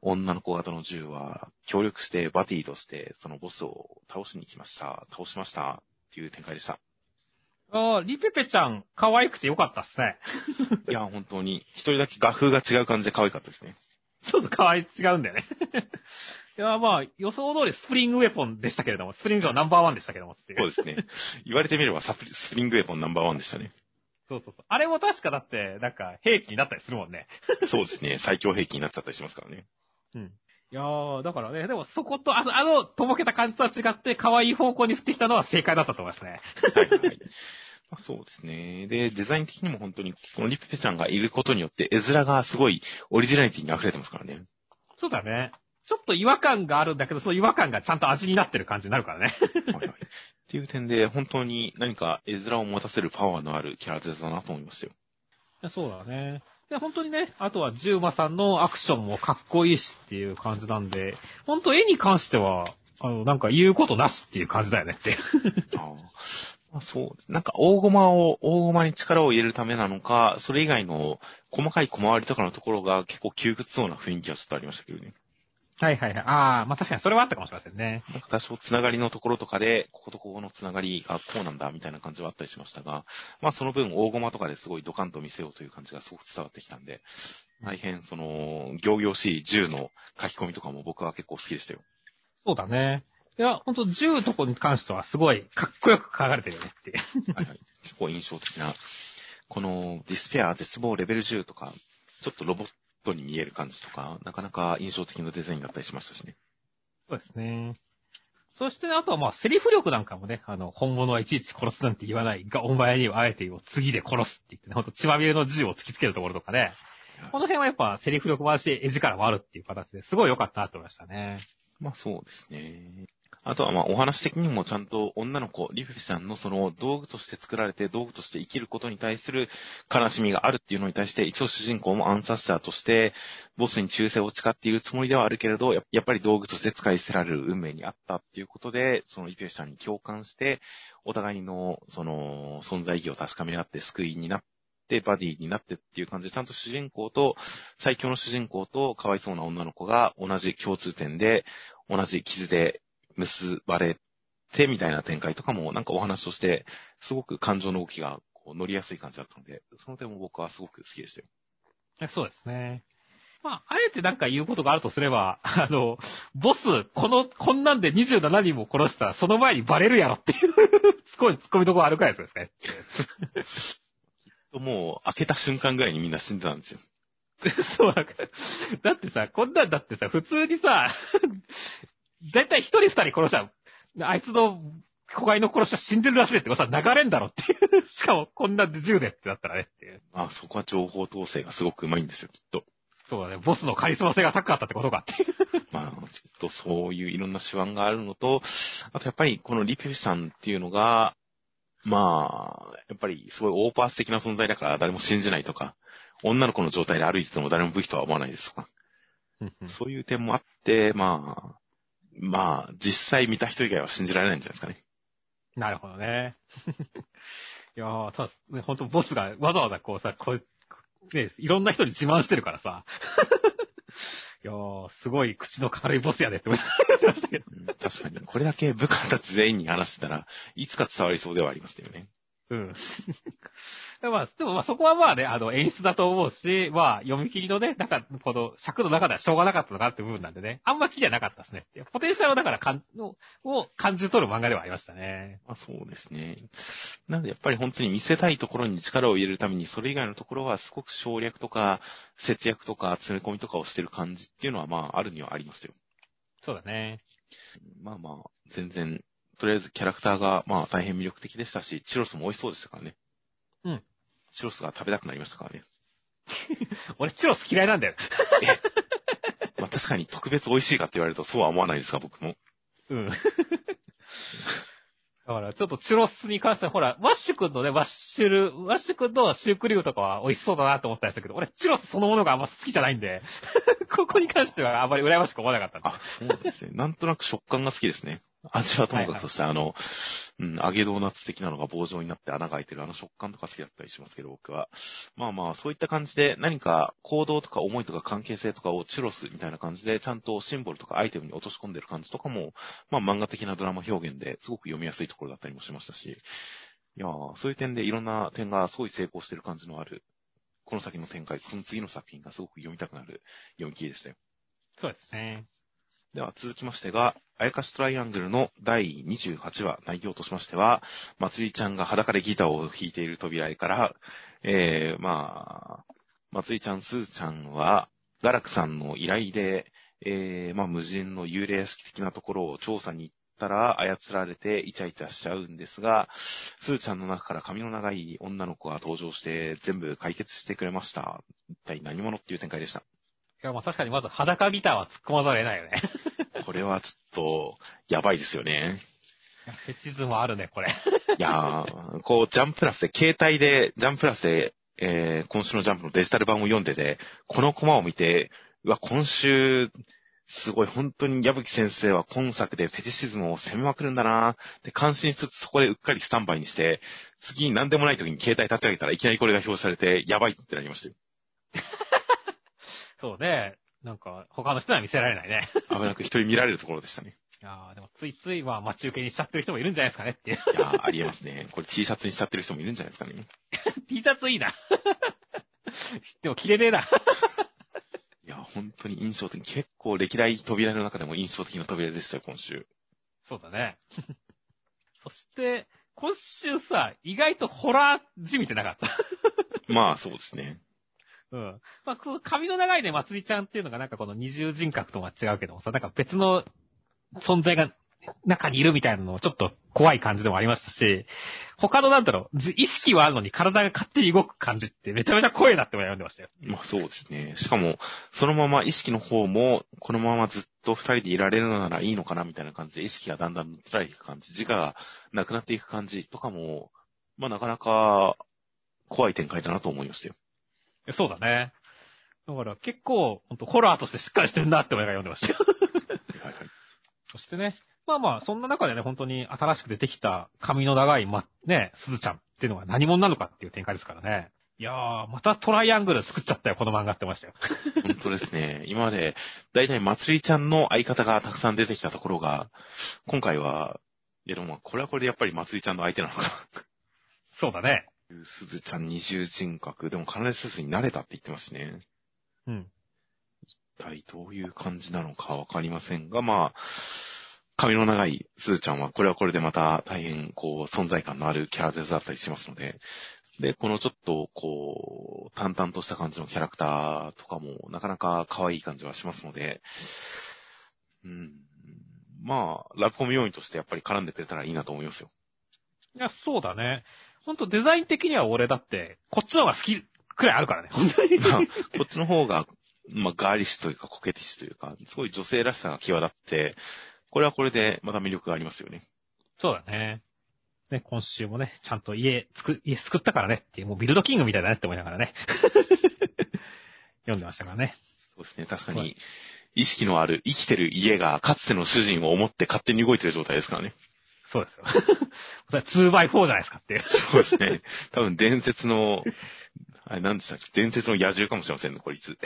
女の子型の銃は協力してバティとしてそのボスを倒しに来ました。倒しました。っていう展開でした。あー、リペペちゃん、可愛くてよかったっすね。*laughs* いや、本当に、一人だけ画風が違う感じで可愛かったですね。ちょっと可愛い、違うんだよね。*laughs* いや、まあ、予想通りスプリングウェポンでしたけれども、スプリングウェポンナンバーワンでしたけどもっていう。そうですね。言われてみればサプリスプリングウェポンナンバーワンでしたね。そうそうそう。あれも確かだって、なんか、兵器になったりするもんね。そうですね。最強兵器になっちゃったりしますからね。うん。いやー、だからね、でもそこと、あの、あの、とぼけた感じとは違って、可愛い方向に振ってきたのは正解だったと思いますね。はいはいはい。*laughs* まあ、そうですね。で、デザイン的にも本当に、このリッペちゃんがいることによって、絵面がすごいオリジナリティに溢れてますからね。そうだね。ちょっと違和感があるんだけど、その違和感がちゃんと味になってる感じになるからね。はいはい。っていう点で、本当に何か絵面を持たせるパワーのあるキャラデザだなと思いましたよ。そうだね。で、本当にね、あとはジューマさんのアクションもかっこいいしっていう感じなんで、本当絵に関しては、あの、なんか言うことなしっていう感じだよねって。ああまあ、そう。なんか大駒を、大駒に力を入れるためなのか、それ以外の細かい小回りとかのところが結構窮屈そうな雰囲気はちょっとありましたけどね。はいはいはい。ああ、まあ確かにそれはあったかもしれませんね。なんか多少つながりのところとかで、こことここのつながりがこうなんだみたいな感じはあったりしましたが、まあその分大駒とかですごいドカンと見せようという感じがすごく伝わってきたんで、大変その、行々しい銃の書き込みとかも僕は結構好きでしたよ。そうだね。いや、本当銃とこに関してはすごいかっこよく書かれてるよねっていう。はいはい。結構印象的な、このディスペア絶望レベル10とか、ちょっとロボットに見える感じとか、なかなか印象的なデザインだったりしましたしね。そうですね。そして、あとはまあ、セリフ力なんかもね、あの、本物はいちいち殺すなんて言わないが、お前にはあえて言おう、次で殺すって言ってね、ほんと血まみれの銃を突きつけるところとかね、この辺はやっぱセリフ力もあるし、絵力もあるっていう形ですごい良かったなと思いましたね。まあそうですね。あとはまあお話的にもちゃんと女の子、リフィちゃんのその道具として作られて道具として生きることに対する悲しみがあるっていうのに対して一応主人公も暗殺者としてボスに忠誠を誓っているつもりではあるけれど、やっぱり道具として使い捨てられる運命にあったっていうことで、そのリフィちゃんに共感して、お互いのその存在意義を確かめ合って救いになって、バディになってっていう感じで、ちゃんと主人公と、最強の主人公とかわいそうな女の子が同じ共通点で、同じ傷で結ばれてみたいな展開とかも、なんかお話として、すごく感情の動きがこう乗りやすい感じだったので、その点も僕はすごく好きでしたよ。えそうですね。まあ、あえてなんか言うことがあるとすれば、あの、ボス、この、こんなんで27人も殺したら、その前にバレるやろっていう、すごい突っ込みどころあるくらいですね。もう、開けた瞬間ぐらいにみんな死んでたんですよ。*laughs* そうなんか、だってさ、こんなんだってさ、普通にさ、だいたい一人二人殺したら、あいつの、子飼いの殺したら死んでるらしいってさ、流れんだろっていう。*laughs* しかも、こんな銃でってなったらねっていう。まあそこは情報統制がすごくうまいんですよ、きっと。そうだね、ボスのカリスマ性が高かったってことかっていう。*laughs* まあ、ちょっとそういういろんな手腕があるのと、あとやっぱりこのリペフさんっていうのが、まあ、やっぱりすごいオーパース的な存在だから誰も信じないとか、女の子の状態で歩いてても誰も武器とは思わないですとか、そういう点もあって、まあ、まあ、実際見た人以外は信じられないんじゃないですかね。なるほどね。*laughs* いやー、ただ、ね、本当ボスがわざわざこうさ、こう、ね、いろんな人に自慢してるからさ。*laughs* いやー、すごい口の軽いボスやでって思ってましたけど。うん確かに、これだけ部下たち全員に話してたら、いつか伝わりそうではありますよね。うん。*laughs* でまあ、でもまあそこはまあね、あの演出だと思うし、まあ読み切りのね、なんかこの尺の中ではしょうがなかったのかなって部分なんでね、あんま気じゃなかったですね。ポテンシャルをだからかんのを感じ取る漫画ではありましたね。まあそうですね。なのでやっぱり本当に見せたいところに力を入れるために、それ以外のところはすごく省略とか、節約とか、詰め込みとかをしてる感じっていうのはまああるにはありましたよ。そうだね。まあまあ、全然、とりあえずキャラクターがまあ大変魅力的でしたし、チュロスも美味しそうでしたからね。うん。チュロスが食べたくなりましたからね。*laughs* 俺チュロス嫌いなんだよ。*laughs* まあ確かに特別美味しいかって言われるとそうは思わないですが、僕も。うん。*laughs* だから、ちょっとチュロスに関しては、ほら、ワッシュ君のね、ワッシュル、ワッシュ君のシュークリームとかは美味しそうだなと思ったんですけど、俺、チュロスそのものがあんま好きじゃないんで、ここに関してはあんまり羨ましく思わなかったんであ、そうですね。なんとなく食感が好きですね。味はともかくとして、あの、うん、揚げドーナツ的なのが棒状になって穴が開いてるあの食感とか好きだったりしますけど、僕は。まあまあ、そういった感じで何か行動とか思いとか関係性とかをチュロスみたいな感じで、ちゃんとシンボルとかアイテムに落とし込んでる感じとかも、まあ漫画的なドラマ表現ですごく読みやすいところだったりもしましたし、いやーそういう点でいろんな点がすごい成功してる感じのある、この先の展開、この次の作品がすごく読みたくなる読み切りでしたよ。そうですね。では続きましてが、あやかしトライアングルの第28話内容としましては、まつりちゃんが裸でギターを弾いている扉絵から、えー、まあ、まつりちゃん、すーちゃんは、ガラクさんの依頼で、えー、まあ無人の幽霊屋敷的なところを調査に行ったら操られてイチャイチャしちゃうんですが、すーちゃんの中から髪の長い女の子が登場して全部解決してくれました。一体何者っていう展開でした。や、まあ確かにまず裸ギターは突っ込まざるを得ないよね。*laughs* これはちょっと、やばいですよね。フェチズムあるね、これ。いやー、こう、ジャンプラスで、携帯で、ジャンプラスで、えー、今週のジャンプのデジタル版を読んでて、このコマを見て、うわ、今週、すごい、本当に矢吹先生は今作でフェチシズムを攻めまくるんだなって感心しつつそこでうっかりスタンバイにして、次に何でもない時に携帯立ち上げたらいきなりこれが表示されて、やばいってなりましたよ。*laughs* そうね。なんか、他の人には見せられないね。*laughs* 危なく人に見られるところでしたね。いやーでもついつい、まあ、待ち受けにしちゃってる人もいるんじゃないですかねっていう。いやーありえますね。これ T シャツにしちゃってる人もいるんじゃないですかね。*laughs* T シャツいいな。*laughs* でも着れねえな。いや、本当に印象的。結構歴代扉の中でも印象的な扉でしたよ、今週。そうだね。そして、今週さ、意外とホラーじみてなかった。まあ、そうですね。うん。まあ、その髪の長いね、まつりちゃんっていうのがなんかこの二重人格とは違うけどもさ、なんか別の存在が中にいるみたいなのもちょっと怖い感じでもありましたし、他のなんだろう、意識はあるのに体が勝手に動く感じってめちゃめちゃ怖いなって読んでましたよ。まあそうですね。しかも、そのまま意識の方も、このままずっと二人でいられるのならいいのかなみたいな感じで意識がだんだん抜けらいく感じ、自我がなくなっていく感じとかも、まあなかなか怖い展開だなと思いましたよ。そうだね。だから結構、本当ホラーとしてしっかりしてるなって思いが読んでましたよ。はいはい。そしてね、まあまあ、そんな中でね、本当に新しく出てきた髪の長い、ま、ね、すずちゃんっていうのが何者なのかっていう展開ですからね。いやー、またトライアングル作っちゃったよ、この漫画ってましたよ。本当ですね。今まで、だいたいまつりちゃんの相方がたくさん出てきたところが、今回は、いやでもまあこれはこれでやっぱりまつりちゃんの相手なのかな。そうだね。すずちゃん二重人格、でも必ずすずに慣れたって言ってますしね。うん。一体どういう感じなのかわかりませんが、まあ、髪の長いすずちゃんは、これはこれでまた大変、こう、存在感のあるキャラデザだったりしますので、で、このちょっと、こう、淡々とした感じのキャラクターとかも、なかなか可愛い感じはしますので、うん、まあ、ラブコメ要員としてやっぱり絡んでくれたらいいなと思いますよ。いや、そうだね。ほんとデザイン的には俺だって、こっちの方が好きくらいあるからね。本当に？ま *laughs* あこっちの方が、まあ、ガーリッシュというか、コケティッシュというか、すごい女性らしさが際立って、これはこれでまた魅力がありますよね。そうだね。ね、今週もね、ちゃんと家作、家作ったからねっていう、もうビルドキングみたいだねって思いながらね。*laughs* 読んでましたからね。そうですね。確かはに、意識のある、生きてる家が、かつての主人を思って勝手に動いてる状態ですからね。そうですよ。*laughs* それ 2x4 じゃないですかっていう。そうですね。多分伝説の、あれ何でしたっけ？伝説の野獣かもしれませんね、こいつ。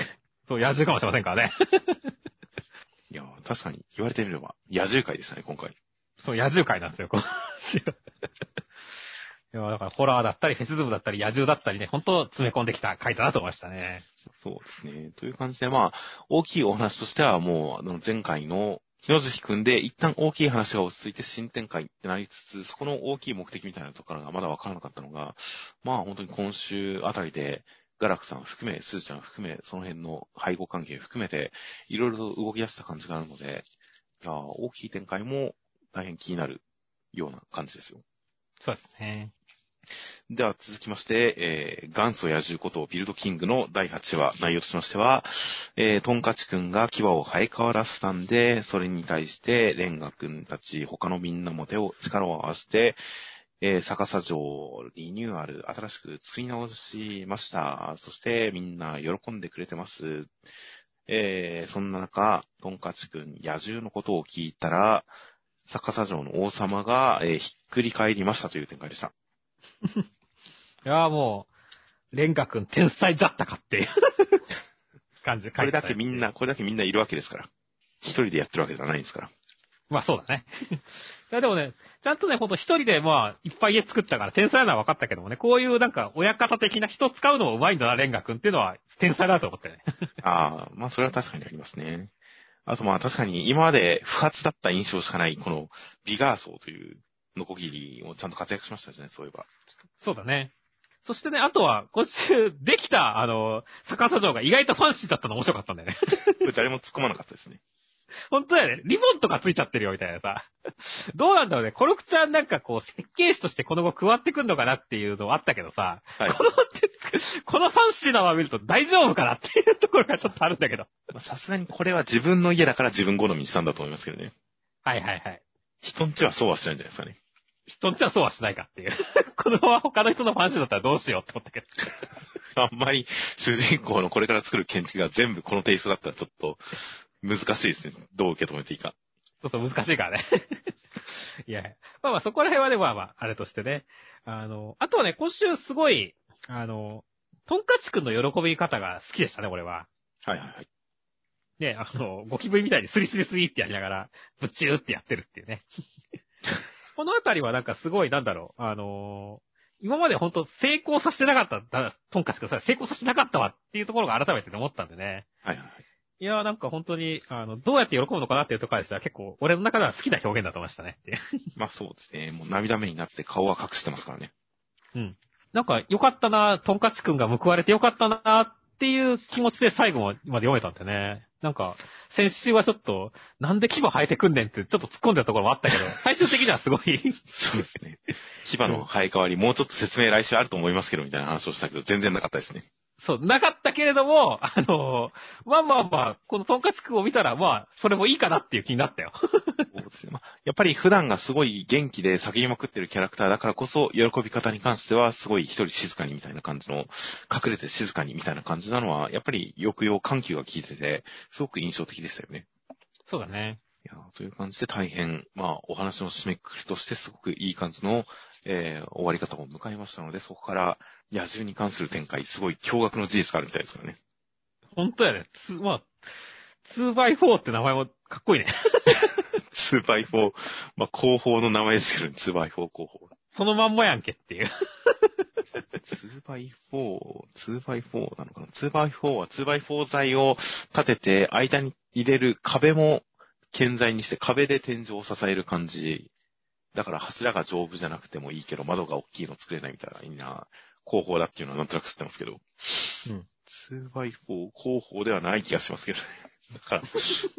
そう、野獣かもしれませんからね。*laughs* いや、確かに言われてみれば、野獣会でしたね、今回。そう、野獣界なんですよ、この *laughs* 週いや、だからホラーだったり、フェスズムだったり、野獣だったりね、本当詰め込んできた回だなと思いましたね。そうですね。という感じで、まあ、大きいお話としては、もう、あの、前回の、日野月くんで、一旦大きい話が落ち着いて新展開ってなりつつ、そこの大きい目的みたいなところがまだわからなかったのが、まあ、本当に今週あたりで、ガラクさん含め、スズちゃん含め、その辺の背後関係含めて、いろいろと動き出した感じがあるので、いや大きい展開も大変気になるような感じですよ。そうですね。では続きまして、えー、元祖野獣ことビルドキングの第8話、内容としましては、えー、トンカチくんが牙を生え変わらせたんで、それに対して、レンガくんたち、他のみんなも手を、力を合わせて、えー、逆さ城リニューアル、新しく作り直しました。そして、みんな喜んでくれてます。えー、そんな中、トンカチくん、野獣のことを聞いたら、逆さ城の王様が、えーひっくり返りましたという展開でした。いやもう、レンガ君天才じゃったかっていう *laughs* 感じでこれだけみんな。な、これだけみんないるわけですから。一人でやってるわけじゃないんですから。まあそうだね。*laughs* いやでもね、ちゃんとね、ほんと一人でまあ、いっぱい家作ったから天才なのは分かったけどもね、こういうなんか親方的な人使うのも上手いんだな、レンガ君っていうのは天才だと思ってね。*laughs* ああ、まあそれは確かにありますね。あとまあ確かに今まで不発だった印象しかない、このビガー層というノコギリもちゃんと活躍しましたね、そういえば。そうだね。そしてね、あとは、今週、できた、あの、逆さ城が意外とファンシーだったの面白かったんだよね。*laughs* 誰も突っ込まなかったですね。本当だよね。リボンとかついちゃってるよ、みたいなさ。どうなんだろうね。コロクちゃんなんかこう、設計士としてこの後加わってくんのかなっていうのはあったけどさ、はい。この *laughs* このファンシーなのを見ると大丈夫かなっていうところがちょっとあるんだけど。まあさすがにこれは自分の家だから自分好みにしたんだと思いますけどね。はいはいはい。人んちはそうはしないんじゃないですかね。人んちはそうはしないかっていう。このまま他の人のファンシーだったらどうしようって思ったけど。*laughs* あんまり主人公のこれから作る建築が全部このテイストだったらちょっと難しいですね。どう受け止めていいか。そうそう、難しいからね。*laughs* いや、まあまあそこら辺はね、まあまあ、あれとしてね。あの、あとはね、今週すごい、あの、トンカチくんの喜び方が好きでしたね、俺は。はいはいはい。ね、あの、ゴキブリみたいにスリスリスリってやりながら、ブチューってやってるっていうね。*laughs* このあたりはなんかすごい、なんだろう、あの今まで本当成功させてなかった、だトンカチくんさ、成功させてなかったわっていうところが改めて思ったんでね。はいはいはい。いやーなんか本当に、あの、どうやって喜ぶのかなっていうところからしたら結構、俺の中では好きな表現だと思いましたね。*laughs* まあそうですね。もう涙目になって顔は隠してますからね。うん。なんか、よかったな、トンカチくんが報われてよかったな、っていう気持ちで最後まで読めたんでね。なんか、先週はちょっと、なんで牙生えてくんねんってちょっと突っ込んでたところもあったけど、*laughs* 最終的にはすごい、そうですね。牙の生え変わり、もうちょっと説明来週あると思いますけど、みたいな話をしたけど、全然なかったですね。そう、なかったけれども、あのまあまあまあ、このトンカチくんを見たら、まあ、それもいいかなっていう気になったよ。そうですね。まあ、やっぱり普段がすごい元気で叫びまくってるキャラクターだからこそ、喜び方に関しては、すごい一人静かにみたいな感じの、隠れて静かにみたいな感じなのは、やっぱり抑揚、緩急が効いてて、すごく印象的でしたよね。そうだね。いやという感じで大変、まあ、お話の締めくくりとしてすごくいい感じの、えー、終わり方を迎えましたので、そこから野獣に関する展開、すごい驚愕の事実があるみたいですからね。本当やね。つ、まあ、2x4 って名前もかっこいいね。2x4、*laughs* まあ、後方の名前ですけどね、2x4 後方。そのまんまやんけっていう。2x4、2x4 なのかな ?2x4 は 2x4 材を立てて、間に入れる壁も建材にして壁で天井を支える感じ。だから柱が丈夫じゃなくてもいいけど、窓が大きいの作れないみたいな、いいな、工法だっていうのはなんとなく知ってますけど。うん。2x4、工法ではない気がしますけどね。*laughs* だから、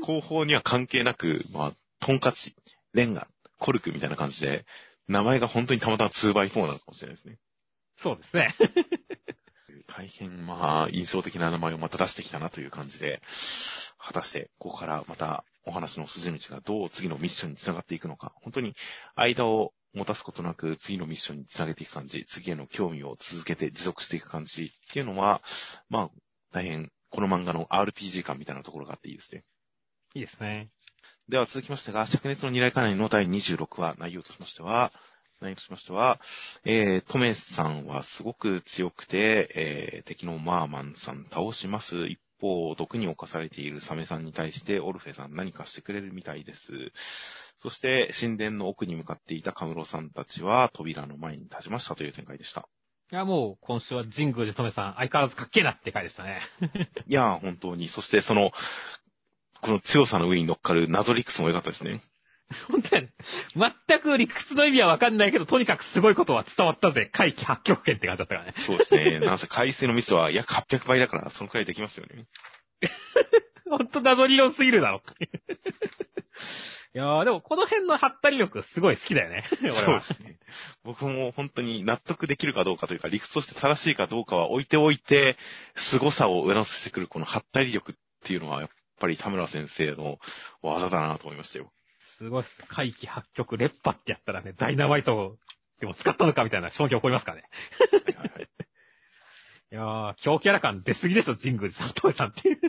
工法には関係なく、まあ、トンカチ、レンガ、コルクみたいな感じで、名前が本当にたまたま 2x4 なのかもしれないですね。そうですね。大変、まあ、印象的な名前をまた出してきたなという感じで、果たして、ここからまたお話の筋道がどう次のミッションにつながっていくのか、本当に間を持たすことなく次のミッションにつなげていく感じ、次への興味を続けて持続していく感じっていうのは、まあ、大変、この漫画の RPG 感みたいなところがあっていいですね。いいですね。では続きましてが、灼熱の二来家内の第26話、内容としましては、内容としましては、えー、トメさんはすごく強くて、えー、敵のマーマンさん倒します。一方、毒に侵されているサメさんに対して、オルフェさん何かしてくれるみたいです。そして、神殿の奥に向かっていたカムロさんたちは、扉の前に立ちましたという展開でした。いや、もう、今週は神宮寺とめさん、相変わらずかっけえなって回でしたね。*laughs* いやー、本当に。そして、その、この強さの上に乗っかる謎リックスも良かったですね。*laughs* 本当やね。全く理屈の意味はわかんないけど、とにかくすごいことは伝わったぜ。回帰八極拳って感じだったからね。そうですね。なんせ海水の密度は約800倍だから、そのくらいできますよね。ほんと謎理論すぎるだろいやー、でもこの辺のハったり力すごい好きだよね。*laughs* そうですね。僕も本当に納得できるかどうかというか、理屈として正しいかどうかは置いておいて、凄さを上乗せしてくるこのハったり力っていうのは、やっぱり田村先生の技だなと思いましたよ。すごいっす。回帰八極烈波ってやったらね、ダイナマイトでも使ったのかみたいな衝撃起こりますからね。い。やー、強キャラ感出すぎでしょ、神宮寺さん、トメさんっていう。い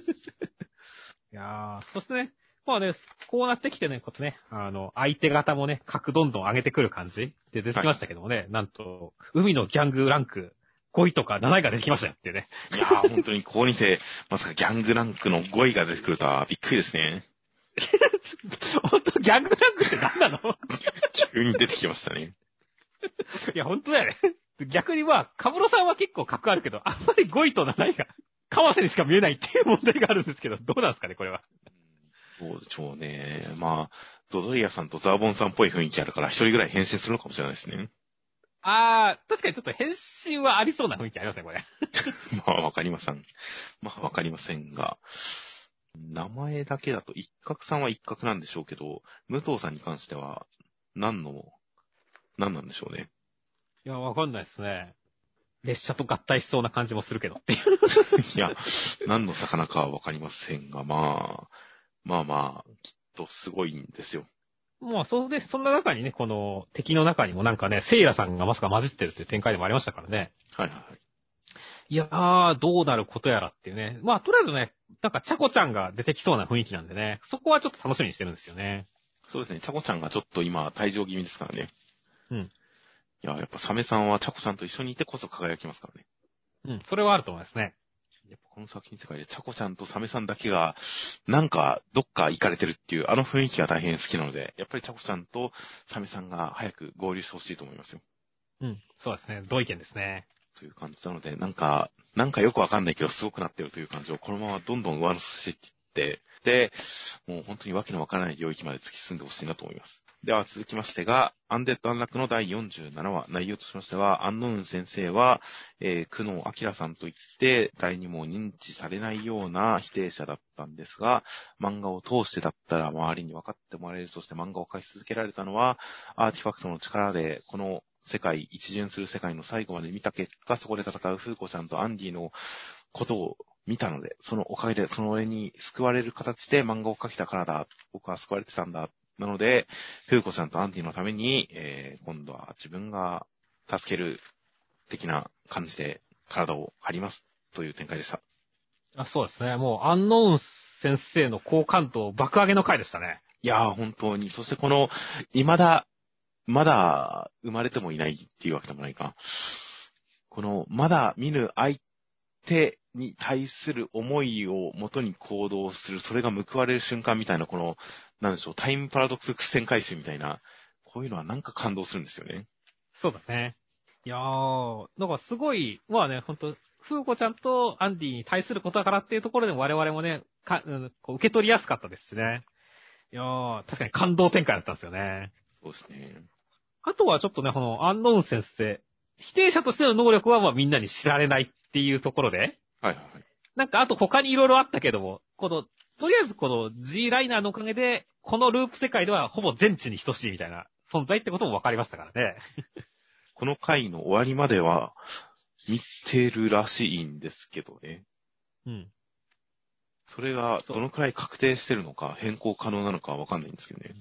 やー、そしてね、まあね、こうなってきてね、ことね、あの、相手方もね、格どんどん上げてくる感じで出てきましたけどもね、なんと、海のギャングランク5位とか7位が出てきましたよっていうね。いやー、本当にここにて、まさかギャングランクの5位が出てくるとはびっくりですね。*laughs* 本当ギャングランクって何なの？急に出てきましたね。*laughs* いや、本当だよね。逆にまあ、カブロさんは結構格あるけど、あんまり5位と7位が、川瀬にしか見えないっていう問題があるんですけど、どうなんですかね、これは。そうでしょうね。まあ、ドドリアさんとザーボンさんっぽい雰囲気あるから、一人ぐらい変身するのかもしれないですね。あー、確かにちょっと変身はありそうな雰囲気ありますね、これ。*laughs* まあ、わかりません。まあ、わかりませんが、名前だけだと一角さんは一角なんでしょうけど、武藤さんに関しては、何の、何なんでしょうね。いや、わかんないですね。列車と合体しそうな感じもするけどっていう。*laughs* いや、何の魚かはわかりませんが、まあ、まあまあ、きっとすごいんですよ。まあ、そうで、そんな中にね、この敵の中にもなんかね、セイラさんがまさか混じってるっていう展開でもありましたからね。はいはいはい。いやー、どうなることやらっていうね。まあ、とりあえずね、なんか、チャコちゃんが出てきそうな雰囲気なんでね、そこはちょっと楽しみにしてるんですよね。そうですね、チャコちゃんがちょっと今、退場気味ですからね。うん。いや、やっぱサメさんはチャコさんと一緒にいてこそ輝きますからね。うん、それはあると思いますね。やっぱこの作品世界でチャコちゃんとサメさんだけが、なんか、どっか行かれてるっていう、あの雰囲気が大変好きなので、やっぱりチャコちゃんとサメさんが早く合流してほしいと思いますよ。うん、そうですね。同意見ですね。という感じなので、なんか、なんかよくわかんないけど、すごくなってるという感じを、このままどんどん上乗せしていって、で、もう本当にわけのわからない領域まで突き進んでほしいなと思います。では続きましてが、アンデッド・アンラックの第47話、内容としましては、アンノウン先生は、えー、久野明さんといって、誰にも認知されないような否定者だったんですが、漫画を通してだったら周りに分かってもらえる、そして漫画を描き続けられたのは、アーティファクトの力で、この世界、一巡する世界の最後まで見た結果、そこで戦うフーコちゃんとアンディのことを見たので、そのおかげで、その俺に救われる形で漫画を描けたからだ。僕は救われてたんだ。なので、フーコちゃんとアンディのために、えー、今度は自分が助ける的な感じで体を張りますという展開でした。あそうですね。もう、アンノウン先生の好感度爆上げの回でしたね。いやー、本当に。そしてこの、未だ、まだ生まれてもいないっていうわけでもないか。この、まだ見ぬ相手に対する思いを元に行動する、それが報われる瞬間みたいな、この、なんでしょう、タイムパラドックス伏線回収みたいな、こういうのはなんか感動するんですよね。そうだね。いやー、なんかすごい、まあね、ほんと、フーコちゃんとアンディに対することだからっていうところでも我々もね、か、うん、こう受け取りやすかったですしね。いやー、確かに感動展開だったんですよね。そうですね。あとはちょっとね、このアンノウン先生、否定者としての能力はまあみんなに知られないっていうところで、はいはいはい。なんかあと他に色々あったけども、この、とりあえずこの G ライナーのおかげで、このループ世界ではほぼ全知に等しいみたいな存在ってことも分かりましたからね。この回の終わりまでは、見てるらしいんですけどね。うん。それが、どのくらい確定してるのか、変更可能なのかはわかんないんですけどね。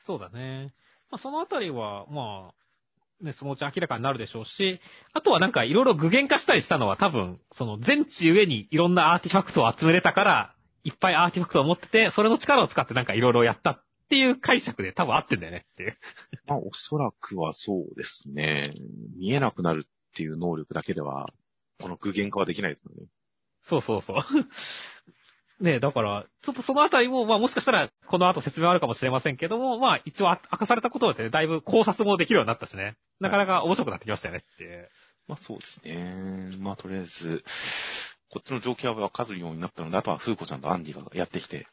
そうだね。まあそのあたりは、まあ、ね、そのうち明らかになるでしょうし、あとはなんかいろいろ具現化したりしたのは多分、その全知上にいろんなアーティファクトを集めれたから、いっぱいアーティファクトを持ってて、それの力を使ってなんかいろいろやったっていう解釈で多分合ってんだよねっていう。*laughs* まあ、おそらくはそうですね。見えなくなるっていう能力だけでは、この具現化はできないですよね。そうそうそう。ねだから、ちょっとそのあたりも、まあもしかしたら、この後説明あるかもしれませんけども、まあ一応あ明かされたことで、ね、だいぶ考察もできるようになったしね。なかなか面白くなってきましたよねっていう。まあそうですね。まあとりあえず、こっちの状況は分かるようになったので、あとはフーコちゃんとアンディがやってきて、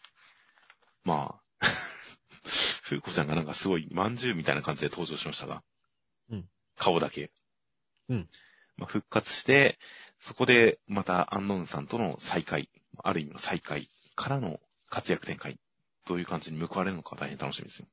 まあ、フーコちゃんがなんかすごい、まんじゅうみたいな感じで登場しましたが、うん。顔だけ。うん。まあ復活して、そこでまたアンノウンさんとの再会、ある意味の再会からの活躍展開、どういう感じに報われるのか大変楽しみですよ。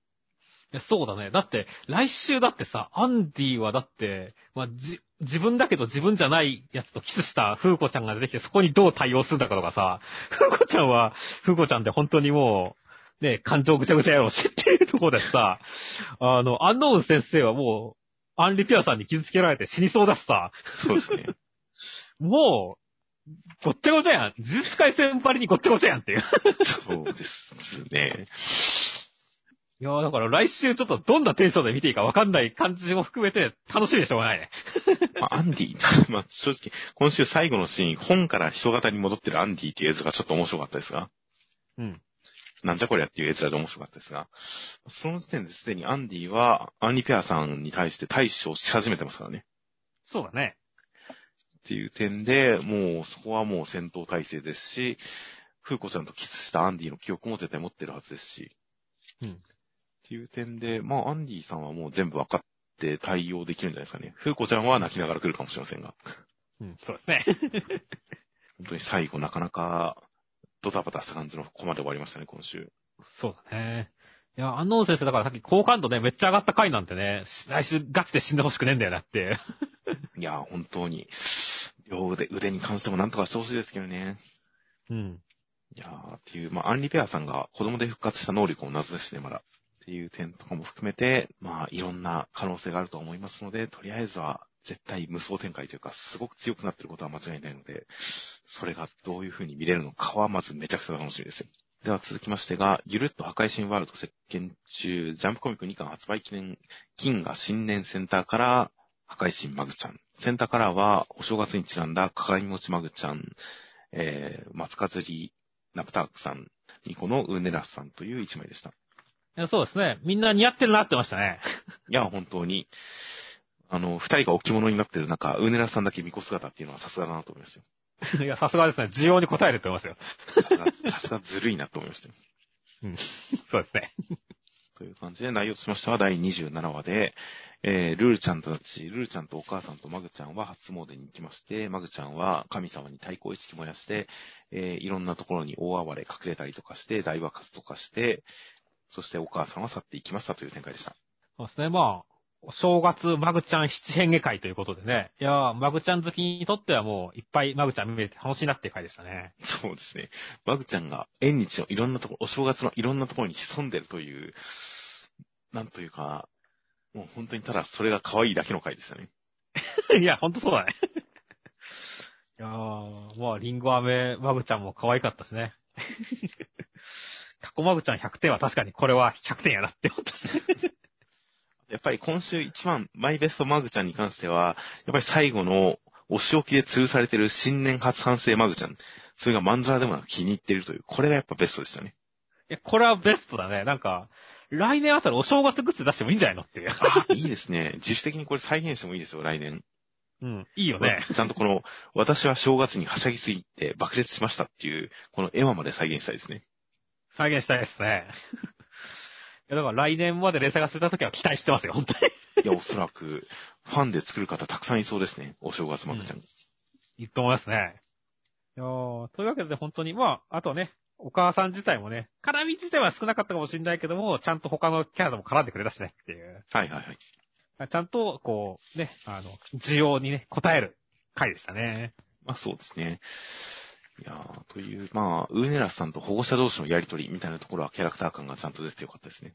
いや、そうだね。だって、来週だってさ、アンディはだって、まあ、じ、自分だけど自分じゃないやつとキスしたフーコちゃんが出てきて、そこにどう対応するんだかとかさ、フーコちゃんは、フーコちゃんで本当にもう、ね、感情ぐちゃぐちゃやろうしっていうところでさ、あの、アンノウン先生はもう、アンリピアさんに傷つけられて死にそうだしさ、そうですね。*laughs* もう、ごっちゃごちゃやん。呪術回戦ばりにごっちゃごちゃやんっていう。そうですね。いやーだから来週ちょっとどんなテンションで見ていいかわかんない感じも含めて楽しみでしょうがないね。まあ、アンディ、*laughs* まあ、正直、今週最後のシーン、本から人型に戻ってるアンディっていう映像がちょっと面白かったですが、うん。なんじゃこりゃっていう絵面で面白かったですが、その時点ですでにアンディは、アンリペアさんに対して対処し始めてますからね。そうだね。っていう点で、もうそこはもう戦闘態勢ですし、フーコちゃんとキスしたアンディの記憶も絶対持ってるはずですし、うん。っていう点で、まあアンディさんはもう全部分かって対応できるんじゃないですかね。フーコちゃんは泣きながら来るかもしれませんが、うん、そうですね。*laughs* *laughs* 本当に最後なかなかドタバタした感じのここまで終わりましたね、今週。そうだね。いや、安納先生だからさっき好感度ね、めっちゃ上がった回なんてね、し来週ガチで死んでほしくねえんだよなって。*laughs* いや、本当に、両腕、腕に関してもなんとかしてほしいですけどね。うん。いやー、っていう、まあ、アンリペアさんが子供で復活した能力も謎ですね、まだ。っていう点とかも含めて、まあ、いろんな可能性があると思いますので、とりあえずは、絶対無双展開というか、すごく強くなってることは間違いないので、それがどういう風に見れるのかは、まずめちゃくちゃ楽しみですよ。では続きましてが、ゆるっと破壊神ワールド席巻中、ジャンプコミック2巻発売記念、金が新年センターから、破壊神マグちゃん。センターからは、お正月にちなんだ鏡餅マグちゃん、えー、松かずり、ナプタークさん、ニコのウーネラスさんという一枚でした。いやそうですね。みんな似合ってるなってましたね。*laughs* いや、本当に、あの、二人が置物になってる中、ウーネラスさんだけ巫女姿っていうのはさすがだなと思いましたよ。いや、さすがですね。需要に応えると思いますよ。さすが、ずるいなと思いましたよ。そうですね。という感じで、内容としましては第27話で、えー、ルールちゃんたち、ルールちゃんとお母さんとマグちゃんは初詣に行きまして、マグちゃんは神様に対抗意識燃やして、えー、いろんなところに大暴れ隠れたりとかして、大爆発とかして、そしてお母さんは去っていきましたという展開でした。そうですね。まあ、お正月マグちゃん七変化会ということでね。いやーマグちゃん好きにとってはもういっぱいマグちゃん見れて楽しいなっていう回でしたね。そうですね。マグちゃんが縁日のいろんなところ、お正月のいろんなところに潜んでるという、なんというか、もう本当にただそれが可愛いだけの回でしたね。*laughs* いや、ほんとそうだね。*laughs* いやーまあ、リンゴ飴マグちゃんも可愛かったしね。*laughs* タコマグちゃん100点は確かにこれは100点やなって思ったし。やっぱり今週一番、マイベストマグちゃんに関しては、やっぱり最後のお仕置きで吊るされてる新年初反省マグちゃん。それがマンジャラでもなく気に入ってるという、これがやっぱベストでしたね。いや、これはベストだね。なんか、来年あたりお正月グッズ出してもいいんじゃないのっていう。あ、いいですね。自主的にこれ再現してもいいですよ、来年。うん、いいよね。ちゃんとこの、私は正月にはしゃぎすぎて爆裂しましたっていう、このエマまで再現したいですね。再現したいですね。いや、だから来年まで連載がするた時は期待してますよ、本当に。いや、おそらく、ファンで作る方たくさんいそうですね。お正月マグちゃん。いいと思いますね。いやーというわけで本当に、まあ、あとね、お母さん自体もね、絡み自体は少なかったかもしれないけども、ちゃんと他のキャラとも絡んでくれたしねっていう。はいはいはい。ちゃんと、こう、ね、あの、需要にね、応える回でしたね。まあそうですね。いやーという、まあ、ウーネラスさんと保護者同士のやりとりみたいなところはキャラクター感がちゃんと出てよかったですね。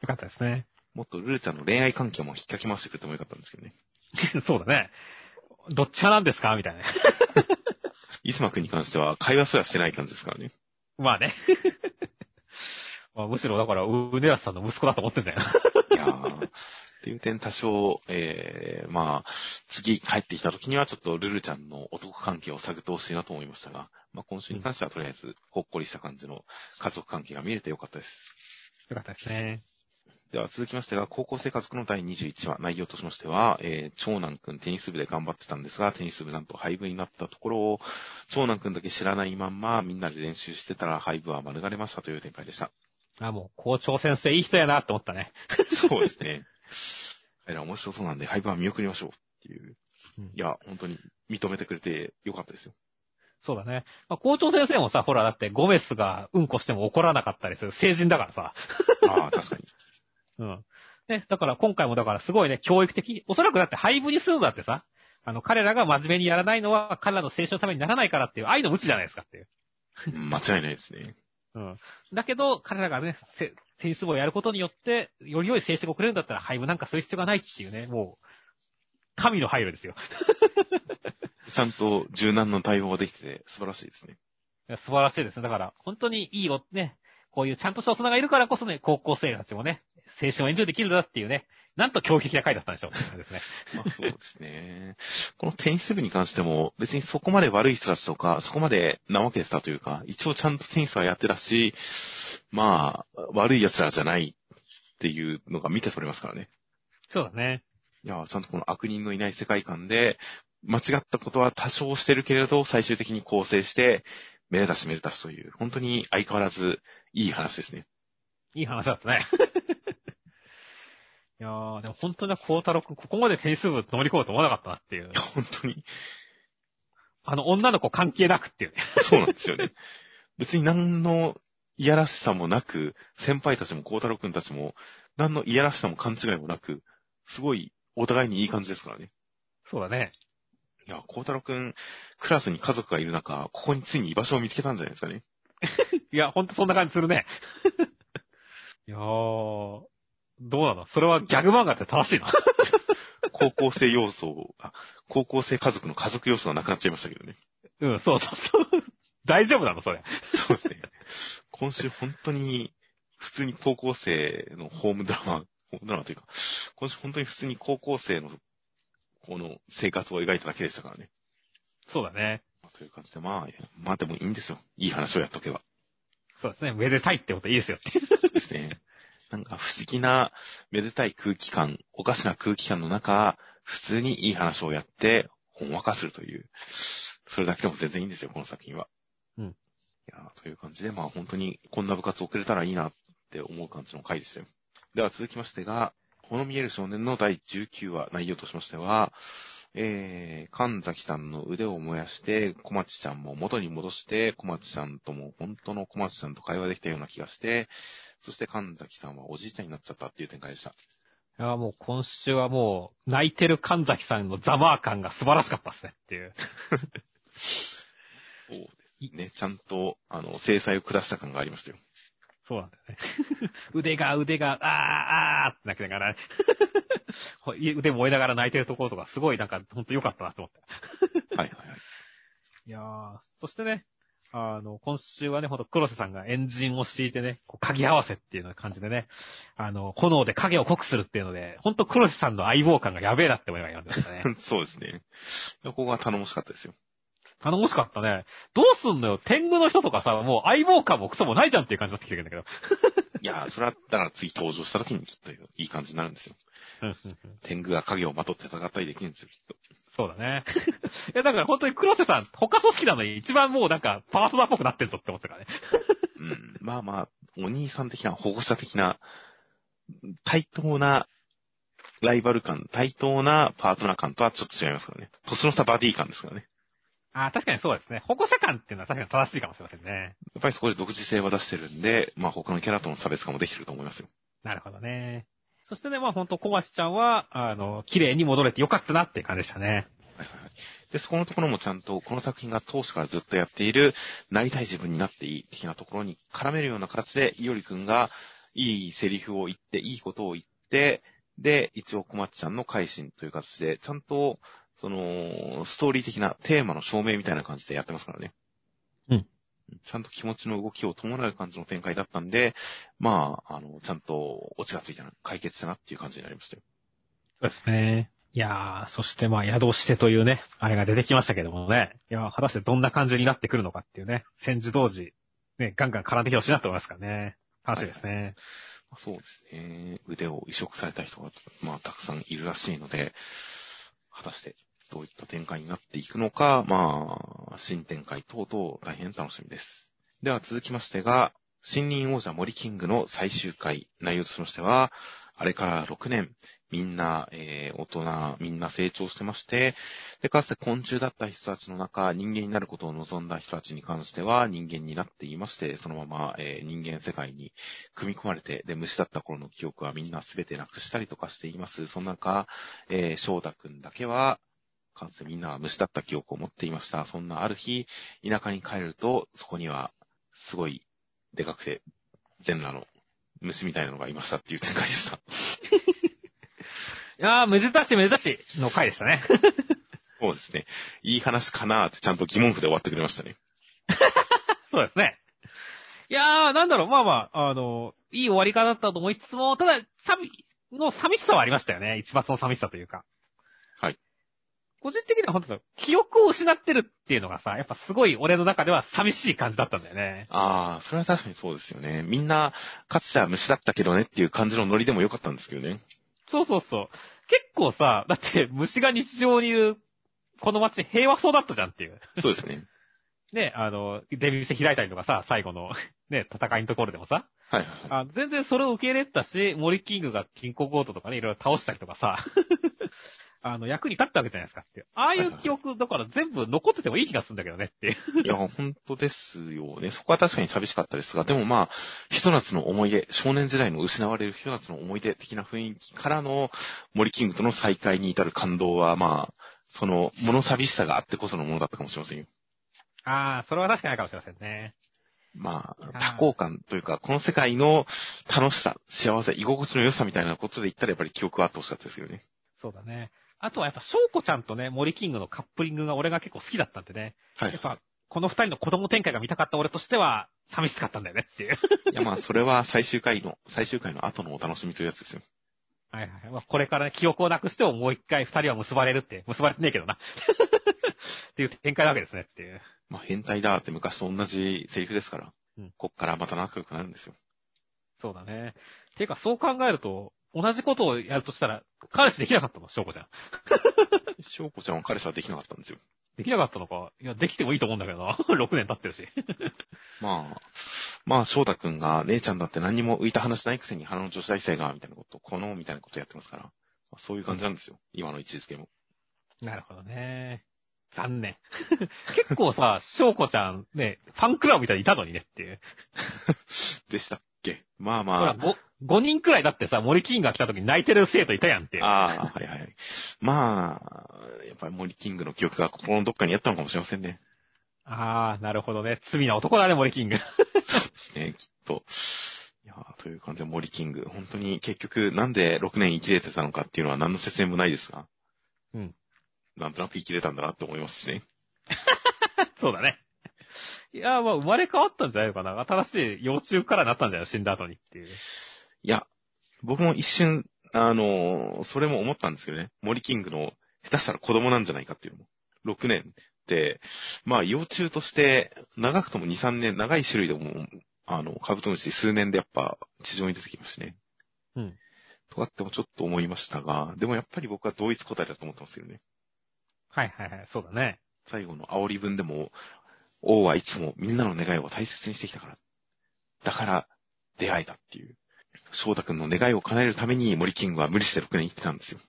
よかったですね。もっとルルちゃんの恋愛関係も引っ掛け回してくれてもよかったんですけどね。*laughs* そうだね。どっち派なんですか？みたいなね。イスマくんに関しては会話すらしてない感じですからね。まあね。*laughs* まあ、むしろだから、ウネラスさんの息子だと思ってんだよな。いやーっていう点多少、えー、まあ、次帰ってきた時にはちょっとルルちゃんの男関係を探ってほしいなと思いましたが、まあ今週に関してはとりあえずほっこりした感じの家族関係が見れてよかったです。よかったですね。では続きましてが、高校生活の第21話、内容としましては、えー、長男くんテニス部で頑張ってたんですが、テニス部なんと廃部になったところを、長男くんだけ知らないまんま、みんなで練習してたら廃部は免れましたという展開でした。あ、もう、校長先生いい人やなって思ったね。そうですね。彼ら面白そうなんで、廃部は見送りましょうっていう。うんいや、本当に認めてくれてよかったですよ。そうだね。まあ、校長先生もさ、ほら、だってゴメスがうんこしても怒らなかったりする成人だからさ。ああ、確かに。*laughs* うん。ね、だから今回もだからすごいね、教育的に、おそらくだって廃部にするのだってさ、あの、彼らが真面目にやらないのは彼らの青春のためにならないからっていう愛の無知じゃないですかっていう。うん間違いないですね。うん。だけど、彼らがね、せテニス部をやることによって、より良い青春をくれるんだったら廃部なんかする必要がないっていうね、もう、神の配慮ですよ。*laughs* ちゃんと柔軟な対応ができてて素晴らしいですね。素晴らしいですね。だから、本当にいいお、ね、こういうちゃんとした大人がいるからこそね、高校生たちもね、青春をエンジョイできるんだっていうね、なんと教育的な回だったんでしょうですね。ま *laughs* あそうですね。このテニス部に関しても、別にそこまで悪い人たちとか、そこまでなわけてたというか、一応ちゃんとテニスはやってたし、まあ、悪い奴らじゃないっていうのが見て取れますからね。そうだね。いや、ちゃんとこの悪人のいない世界観で、間違ったことは多少してるけれど、最終的に構成して、めでたしめでたしという、本当に相変わらずいい話ですね。いい話だったね。いやー、でも本当に孝太郎くん、ここまでテニス部乗り込むと思わなかったなっていう本当に、あの、女の子関係なくっていうね。そうなんですよね。別に何のいやらしさもなく、先輩たちも孝太郎くんたちも、何のいやらしさも勘違いもなく、すごいお互いにいい感じですからね。そうだね。いや、孝太郎くん、クラスに家族がいる中、ここについに居場所を見つけたんじゃないですかね。*laughs* いや、ほんとそんな感じするね。*laughs* いやー、どうなの？それはギャグ漫画って正しいの？*laughs* 高校生要素を、あ、高校生家族の家族要素がなくなっちゃいましたけどね。うん、そうそうそう。大丈夫なの？それ。そうですね。今週本当に、普通に高校生のホームドラマ、ホームドラマというか、今週本当に普通に高校生の、この生活を描いただけでしたからね。そうだね。という感じで、まあ、まあでもいいんですよ。いい話をやっとけば。そうですね。めでたいってこといいですよって。そうですね。なんか不思議な、めでたい空気感、おかしな空気感の中、普通にいい話をやって、ほんわかするという。それだけでも全然いいんですよ、この作品は。うんいやーという感じで、まあ本当にこんな部活送れたらいいなって思う感じの回でしたよ。では続きましてが、この見える少年の第19話内容としましては、えー、神崎さんの腕を燃やして、小町ちゃんも元に戻して、小町ちゃんとも本当の小町ちゃんと会話できたような気がして、そして神崎さんはおじいちゃんになっちゃったっていう展開でした。いや、もう今週はもう、泣いてる神崎さんのザマー感が素晴らしかったですねっていう。*laughs* そうですね。ちゃんと、あの、制裁を下した感がありましたよ。そうなんだよね。*laughs* 腕が、腕が、あー、あーって泣きながら、*laughs* 腕燃えながら泣いてるところとか、すごいなんか、ほんと良かったなと思って。はいはいはい。いやー、そしてね、あの、今週はね、ほんと黒瀬さんがエンジンを敷いてね、こう鍵合わせっていうような感じでね、あの、炎で影を濃くするっていうので、ほんと黒瀬さんの相棒感がやべえなって思いが読んでましたね。*laughs* そうですね。ここが頼もしかったですよ。頼もしかったね。どうすんのよ天狗の人とかさ、もう相棒感もクソもないじゃんっていう感じになってきてるんだけど。*laughs* いやー、それは、だから次登場した時にきっといい感じになるんですよ。天狗が影をまとって戦ったりできるんですよ、きっと。そうだね。*laughs* いや、だから本当に黒瀬さん、他組織なのに一番もうなんかパートナーっぽくなってんぞって思ってたからね。うん。まあまあ、お兄さん的な、保護者的な、対等なライバル感、対等なパートナー感とはちょっと違いますからね。年の差バディ感ですからね。あー確かにそうですね。保護者感っていうのは確かに正しいかもしれませんね。やっぱりそこで独自性は出してるんで、まあ他のキャラとの差別化もできてると思いますよ。なるほどね。そしてね、まあ本当小町ちゃんは、あの、綺麗に戻れてよかったなっていう感じでしたね。はいはい。で、そこのところもちゃんと、この作品が当初からずっとやっている、なりたい自分になっていい的なところに絡めるような形で、いおりくんが、いいセリフを言って、いいことを言って、で、一応小松ちゃんの改心という形で、ちゃんと、その、ストーリー的なテーマの証明みたいな感じでやってますからね。うん。ちゃんと気持ちの動きを伴う感じの展開だったんで、まあ、あの、ちゃんとオチがついたな、解決したなっていう感じになりましたよ。そうですね。いやー、そしてまあ宿してというね、あれが出てきましたけどもね。いやー、果たしてどんな感じになってくるのかっていうね、戦時同時、ね、ガンガン絡んできてほしいなと思いますからね。楽しみですね。まあそうですね。腕を移植された人が、まあ、たくさんいるらしいので、果たしてどういった展開になっていくのか、まあ、新展開等々大変楽しみです。では続きましてが、新任王者森キングの最終回、内容としましては、あれから6年、みんな、えー、大人、みんな成長してまして、で、かつて昆虫だった人たちの中、人間になることを望んだ人たちに関しては人間になっていまして、そのまま、えー人間世界に組み込まれて、で、虫だった頃の記憶はみんな全てなくしたりとかしています。その中、えー翔太くんだけは、かつてみんなは虫だった記憶を持っていました。そんなある日、田舎に帰ると、そこには、すごい、でかくて、全裸の虫みたいなのがいましたっていう展開でした。いやー、めでたしめでたしの回でしたね。*laughs* そうですね。いい話かなーってちゃんと疑問符で終わってくれましたね。そうですね。いやー、なんだろう、まあまあ、あの、いい終わり方だったと思いつつも、ただ、寂、の寂しさはありましたよね。一抜の寂しさというか。はい。個人的には本当記憶を失ってるっていうのがさ、やっぱすごい俺の中では寂しい感じだったんだよね。ああ、それは確かにそうですよね。みんな、かつては虫だったけどねっていう感じのノリでもよかったんですけどね。そうそうそう。結構さ、だって虫が日常にいる、この街平和そうだったじゃんっていう。そうですね。*laughs* ね、あの、出店開いたりとかさ、最後の、ね、戦いのところでもさ、はいはいはい。あ全然それを受け入れてたし、森キングが金庫強盗とかね、いろいろ倒したりとかさ、あの、役に立ったわけじゃないですかって。ああいう記憶、だから全部残っててもいい気がするんだけどねっていう。いや、本当ですよね。そこは確かに寂しかったですが、でもまあ、ひと夏の思い出、少年時代の失われるひと夏の思い出的な雰囲気からの森キングとの再会に至る感動は、まあ、その、物寂しさがあってこそのものだったかもしれませんよ。ああ、それは確かにないかもしれませんね。まあ、多幸感というか、この世界の楽しさ、幸せ、居心地の良さみたいなことで言ったらやっぱり記憶はあってほしかったですよね。そうだね。あとはやっぱ、翔子ちゃんとね、森キングのカップリングが俺が結構好きだったんでね。はいやっ。ぱ、この二人の子供展開が見たかった俺としては、寂しかったんだよねっていう。いやまあ、それは最終回の、最終回の後のお楽しみというやつですよ。はいはい。まあ、これからね、記憶をなくしてももう一回二人は結ばれるって、結ばれてねえけどな。*laughs* っていう展開なわけですねっていう。まあ、変態だって昔と同じセリフですから、うんこっからまた仲良くなるんですよ。そうだね。ていうか、そう考えると、同じことをやるとしたら、彼氏できなかったの、翔子ちゃん。*laughs* 翔子ちゃんは彼氏はできなかったんですよ。できなかったのか？いや、できてもいいと思うんだけどな。*laughs* 6年経ってるし。まあ、まあ、翔太くんが姉ちゃんだって何にも浮いた話ないくせに花の女子大生が、みたいなこと、この、みたいなことやってますから、まあそういう感じなんですよ。今の位置づけも。なるほどね。残念。*laughs* 結構さ、翔子ちゃんね、ファンクラブみたいにいたのにねっていう。でしたっけまあほら、まあ、5、5人くらいだってさ、森キングが来た時に泣いてる生徒いたやんって。ああ、はいはい。まあ、やっぱり森キングの記憶が心のどっかにあったのかもしれませんね。あー、なるほどね。罪な男だね、森キング。そうですね、きっと。いやーという感じで森キング。本当に結局なんで6年生きれてたのかっていうのは何の説明もないですが。うん。なんとなく生きれたんだなって思いますしね。*laughs* そうだね。いやー、まあ、生まれ変わったんじゃないのかな。新しい幼虫からなったんじゃない死んだ後にっていう。いや、僕も一瞬、あのーそれも思ったんですけどね。森キングの下手したら子供なんじゃないかっていうのも。6年って、まあ幼虫として長くとも2、3年、長い種類でも、あの、カブトムシ数年でやっぱ地上に出てきますしね。うん。とかってもちょっと思いましたが、でもやっぱり僕は同一答えだと思ってますよね。はいはいはい、そうだね。最後の煽り文でも、王はいつもみんなの願いを大切にしてきたから。だから、出会えたっていう。翔太くんの願いを叶えるために森キングは無理して6年生きてたんですよ。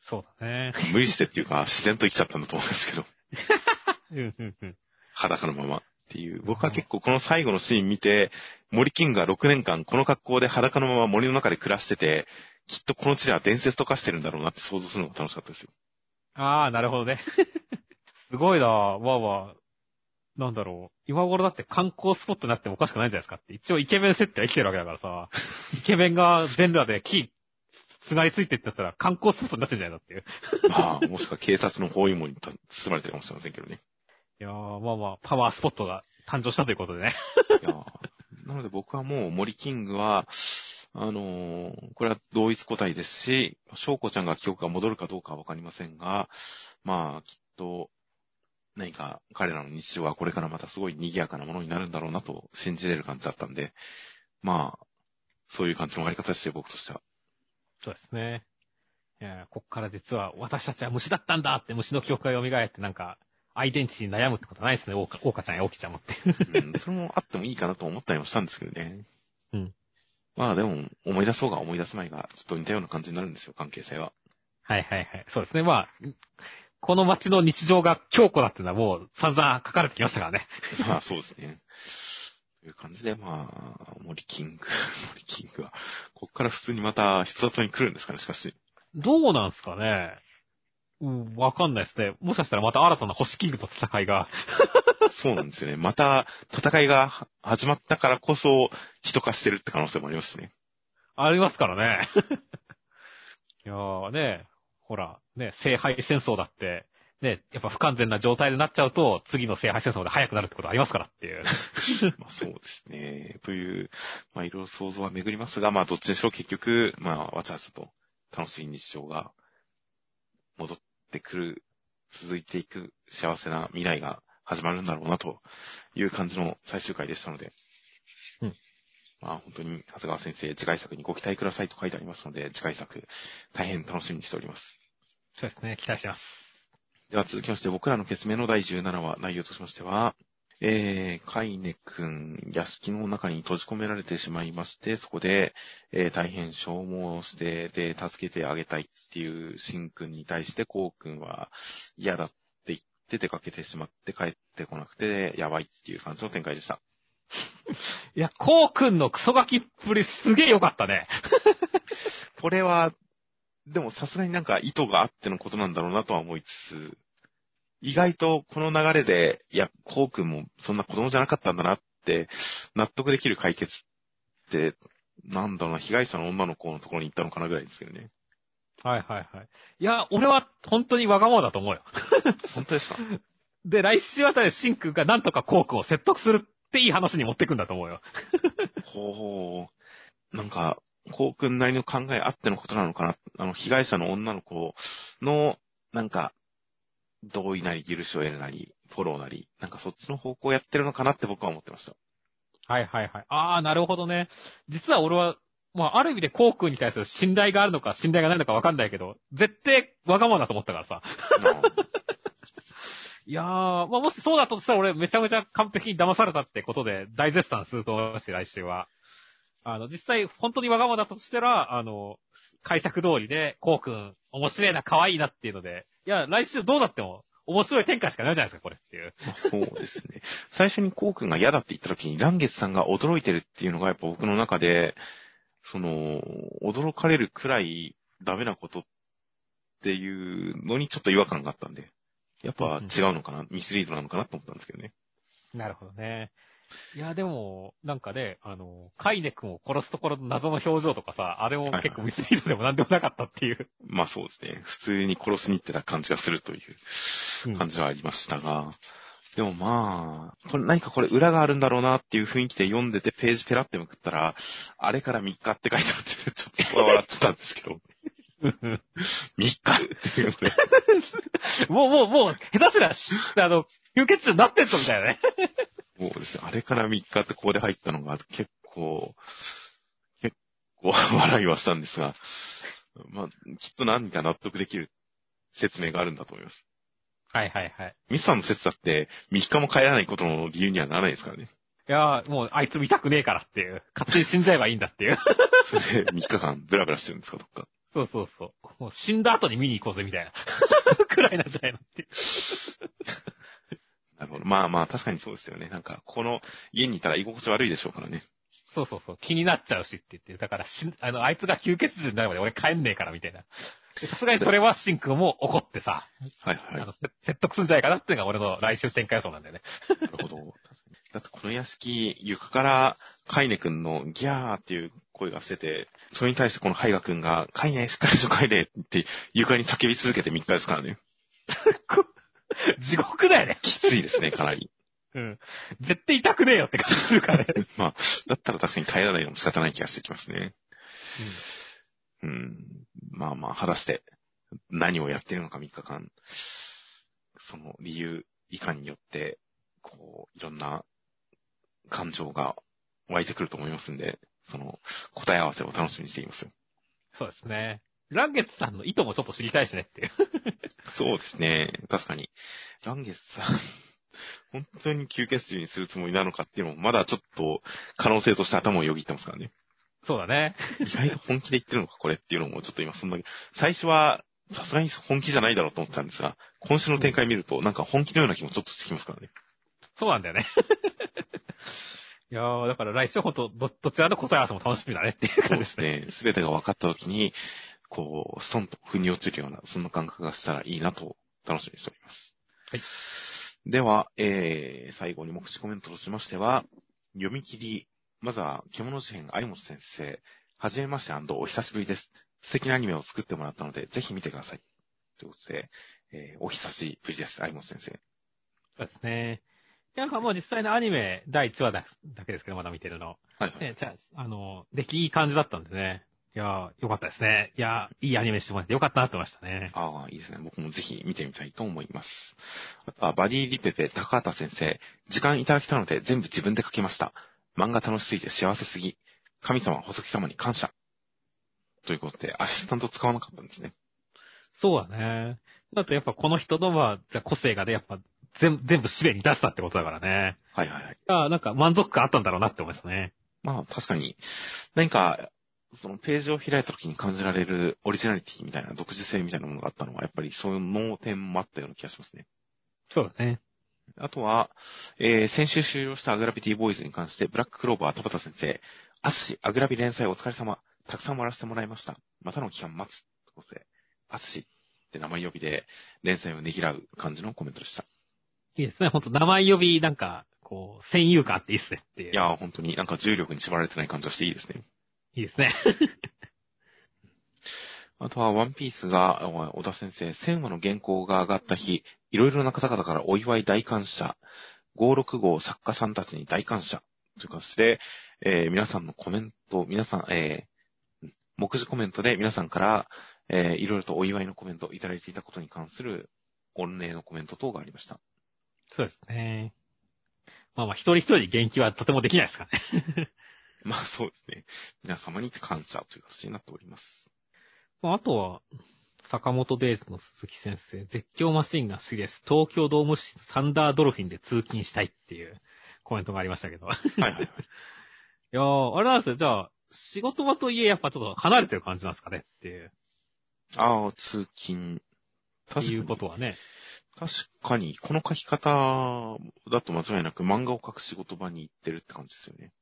そうだね。無理してっていうか、自然と生きちゃったんだと思うんですけど。裸のままっていう。僕は結構この最後のシーン見て、森キングが6年間この格好で裸のまま森の中で暮らしてて、きっとこの地では伝説と化してるんだろうなって想像するのが楽しかったですよ。あー、なるほどね。*laughs* すごいなわーわー。なんだろう。今頃だって観光スポットになってもおかしくないんじゃないですかって。一応イケメン設定は生きてるわけだからさ。*laughs* イケメンが全裸で木、すがりついてってやったら観光スポットになってんじゃないのっていう。まあ、もしくは警察の包囲網に包まれてるかもしれませんけどね。いやー、まあまあ、パワースポットが誕生したということでね。いやーなので僕はもう森キングは、あのーこれは同一個体ですし、翔子ちゃんが記憶が戻るかどうかはわかりませんが、まあ、きっと、何か彼らの日常はこれからまたすごい賑やかなものになるんだろうなと信じれる感じだったんで、まあ、そういう感じの終わり方でして、僕としては。そうですね。いやーこっから実は私たちは虫だったんだって虫の記憶が蘇ってなんか、アイデンティティに悩むってことはないですね、オオカオオカちゃんやオキちゃんもって。うん、それもあってもいいかなと思ったりもしたんですけどね。うん。まあでも、思い出そうが思い出す前が、ちょっと似たような感じになるんですよ、関係性は。はいはいはい。そうですね。まあ、この街の日常が強固だっていうのはもう散々書かれてきましたからね。まあそうですね。という感じで、まあ、森キング、*laughs* 森キングは、こっから普通にまた人里に来るんですかね、しかし。どうなんすかねうん、わかんないですね。もしかしたらまた新たな星キングと戦いが。*laughs* そうなんですよね。また、戦いがは始まったからこそ、人化してるって可能性もありますしね。ありますからね。*laughs* いやーね、ほら、ね、聖杯戦争だって、ね、やっぱ不完全な状態になっちゃうと、次の聖杯戦争で早くなるってことありますからっていう。*laughs* まあそうですね。という、まあいろいろ想像は巡りますが、まあどっちにしろ結局、まあわちゃわちゃと楽しい日常が戻ってくる、続いていく幸せな未来が始まるんだろうなという感じの最終回でしたので。うん。まあ本当に長谷川先生、次回作にご期待くださいと書いてありますので、次回作大変楽しみにしております。そうですね、期待してます。では続きまして、僕らの決めの第17話、内容としましては、えー、カイネ君、屋敷の中に閉じ込められてしまいまして、そこで、えー、大変消耗して、で、助けてあげたいっていうシン君に対して、コウ君は嫌だって言って出かけてしまって帰ってこなくて、やばいっていう感じの展開でした。いや、コウ君のクソガキっぷりすげえ良かったね。*laughs* これは、でもさすがになんか意図があってのことなんだろうなとは思いつつ、意外とこの流れで、いや、コウ君もそんな子供じゃなかったんだなって納得できる解決って、なんだろうな、被害者の女の子のところに行ったのかなぐらいですけどね。はいはいはい。いや、俺は本当にわがままだと思うよ。本当ですか？*laughs* で、来週あたりシンクがなんとかコウ君を説得するっていい話に持ってくんだと思うよ。ほう。なんか、コウ君なりの考えあってのことなのかな。あの、被害者の女の子の、なんか、同意なり、許しを得るなり、フォローなり、なんかそっちの方向をやってるのかなって僕は思ってました。はいはいはい。ああ、なるほどね。実は俺は、まあ、ある意味でコウ君に対する信頼があるのか信頼がないのかわかんないけど、絶対わがままだと思ったからさ。いやー、まあ、もしそうだとしたら俺めちゃめちゃ完璧に騙されたってことで大絶賛すると思いますし、来週は。あの、実際本当にわがままだとしたら、あの、解釈通りで、コウ君面白いな、可愛いなっていうので、いや、来週どうなっても面白い展開しかないじゃないですか、これっていう。そうですね。最初にコウ君が嫌だって言った時に、ランゲスさんが驚いてるっていうのがやっぱ僕の中で、その、驚かれるくらいダメなことっていうのにちょっと違和感があったんで、やっぱ違うのかな、ミスリードなのかなと思ったんですけどね。なるほどね。いや、でも、なんかね、あの、カイネ君を殺すところの謎の表情とかさ、あれも結構ミスリードでもなんでもなかったっていう。まあそうですね。普通に殺しに行ってた感じがするという感じはありましたが、でもまあ、これ何かこれ裏があるんだろうなっていう雰囲気で読んでてページペラってめくったら、あれから3日って書いてあって、ちょっと笑っちゃったんですけど、3日っていうので、もう、もう、もう、下手すらし、あの、吸血種になってんぞみたいなね。もうですね、あれから3日ってここで入ったのが結構、結構笑いはしたんですが、まあ、きっと何か納得できる説明があるんだと思います。はいはいはい。ミスさんの説だって、3日も帰らないことの理由にはならないですからね。いやーもう、あいつ見たくねえからっていう。勝手に死んじゃえばいいんだっていう。それで3日間ブラブラしてるんですか、どっか。そうそうそう。もう死んだ後に見に行こうぜみたいな。*laughs* くらいなんじゃないのって。*laughs* なるほど。まあまあ、確かにそうですよね。なんか、この家にいたら居心地悪いでしょうからね。そうそうそう。気になっちゃうしって言ってる。だからしん、あの、あいつが吸血獣になるまで俺帰んねえからみたいな。でさすがにそれはシンクも怒ってさ、はいはい。なあの、せ説得するんじゃないかなっていうのが俺の来週展開予想なんだよね。るほど。確かにだってこの屋敷、床からカイネ君のギャーっていう声がしてて、それに対してこのハイガ君が、カイネ、しっかりしろカイネって床に叫び続けて3日ですからね。*laughs* 地獄だよね。きついですね、かなり。*laughs* うん。絶対痛くねえよって感じするからね。*laughs* まあ、だったら確かに帰らないのも仕方ない気がしてきますね。うん。まあまあ、果たして何をやっているのか3日間、その理由、いかんによって、こう、いろんな感情が湧いてくると思いますんで、その答え合わせを楽しみにしていますよ。そうですね。ランゲッツさんの意図もちょっと知りたいしねっていう。そうですね。確かに。ランゲスさん、*laughs* 本当に吸血獣にするつもりなのかっていうのも、まだちょっと可能性として頭をよぎってますからね。そうだね。意外と本気で言ってるのか、これっていうのも、ちょっと今そんな、最初は、さすがに本気じゃないだろうと思ってたんですが、今週の展開見ると、なんか本気のような気もちょっとしてきますからね。そうなんだよね。いやー、だから来週ほんと、ど、どちらの答え合わせも楽しみだねっていう感じですすね。ね。すべてが分かった時に、こう、ストンと腑に落ちるような、そんな感覚がしたらいいなと、楽しみにしております。はい。では、えー、最後に目視コメントとしましては、読み切り、まずは、獣事変有本先生、はじめましてお久しぶりです。素敵なアニメを作ってもらったので、ぜひ見てください。ということで、えー、お久しぶりです、有本先生。そうですね。いや、なんかもう実際のアニメ第1話だだけですけど、まだ見てるの。はいはい。ね、じゃあ、あの、出来いい感じだったんでね。いやー、よかったですね。いやー、いいアニメしてもらってよかったなって思いましたね。ああ、いいですね。僕もぜひ見てみたいと思います。あとは、バディリペペ高畑先生。時間いただきたので全部自分で書きました。漫画楽しすぎて幸せすぎ。神様、細木様に感謝。ということで、アシスタント使わなかったんですね。そうだね。だとやっぱこの人の、まあ、じゃあ個性がね、やっぱ全全部紙面に出したってことだからね。はいはいはい。ああ、なんか満足感あったんだろうなって思いますね。まあ、確かに、何か、そのページを開いた時に感じられるオリジナリティみたいな独自性みたいなものがあったのは、やっぱりそういう脳点もあったような気がしますね。そうだね。あとは、えー、先週終了したアグラビティボーイズに関して、ブラッククローバー田畑先生、アスシ、アグラビ連載お疲れ様。たくさん終わらせてもらいました。またの期間待つ。高生、あつしって名前呼びで連載をねぎらう感じのコメントでした。いいですね。ほんと、名前呼び、なんか、こう、戦友感あっていいっすねっていう。いやー、本当になんか重力に縛られてない感じがしていいですね。いいですね。*laughs* あとは、ワンピースが、お小田先生、1000話の原稿が上がった日、いろいろな方々からお祝い大感謝、56号作家さんたちに大感謝、という形で、えー皆さんのコメント、皆さん、えー目次コメントで皆さんから、えーいろいろとお祝いのコメントいただいていたことに関する、御礼のコメント等がありました。そうですね。まあまあ、一人一人元気はとてもできないですからね。*laughs* まあそうですね。皆様に感謝という形になっております。まあ、あとは、坂本デイズの鈴木先生、絶叫マシンが好きです。東京ドーム市サンダードルフィンで通勤したいっていうコメントがありましたけど。いはいはいはい。*laughs* やー、あれなんですよ。じゃあ、仕事場と家やっぱちょっと離れてる感じなんですかねっていう、ああ、通勤。っていうことはね。確かに、この書き方だと間違いなく漫画を描く仕事場に行ってるって感じですよね。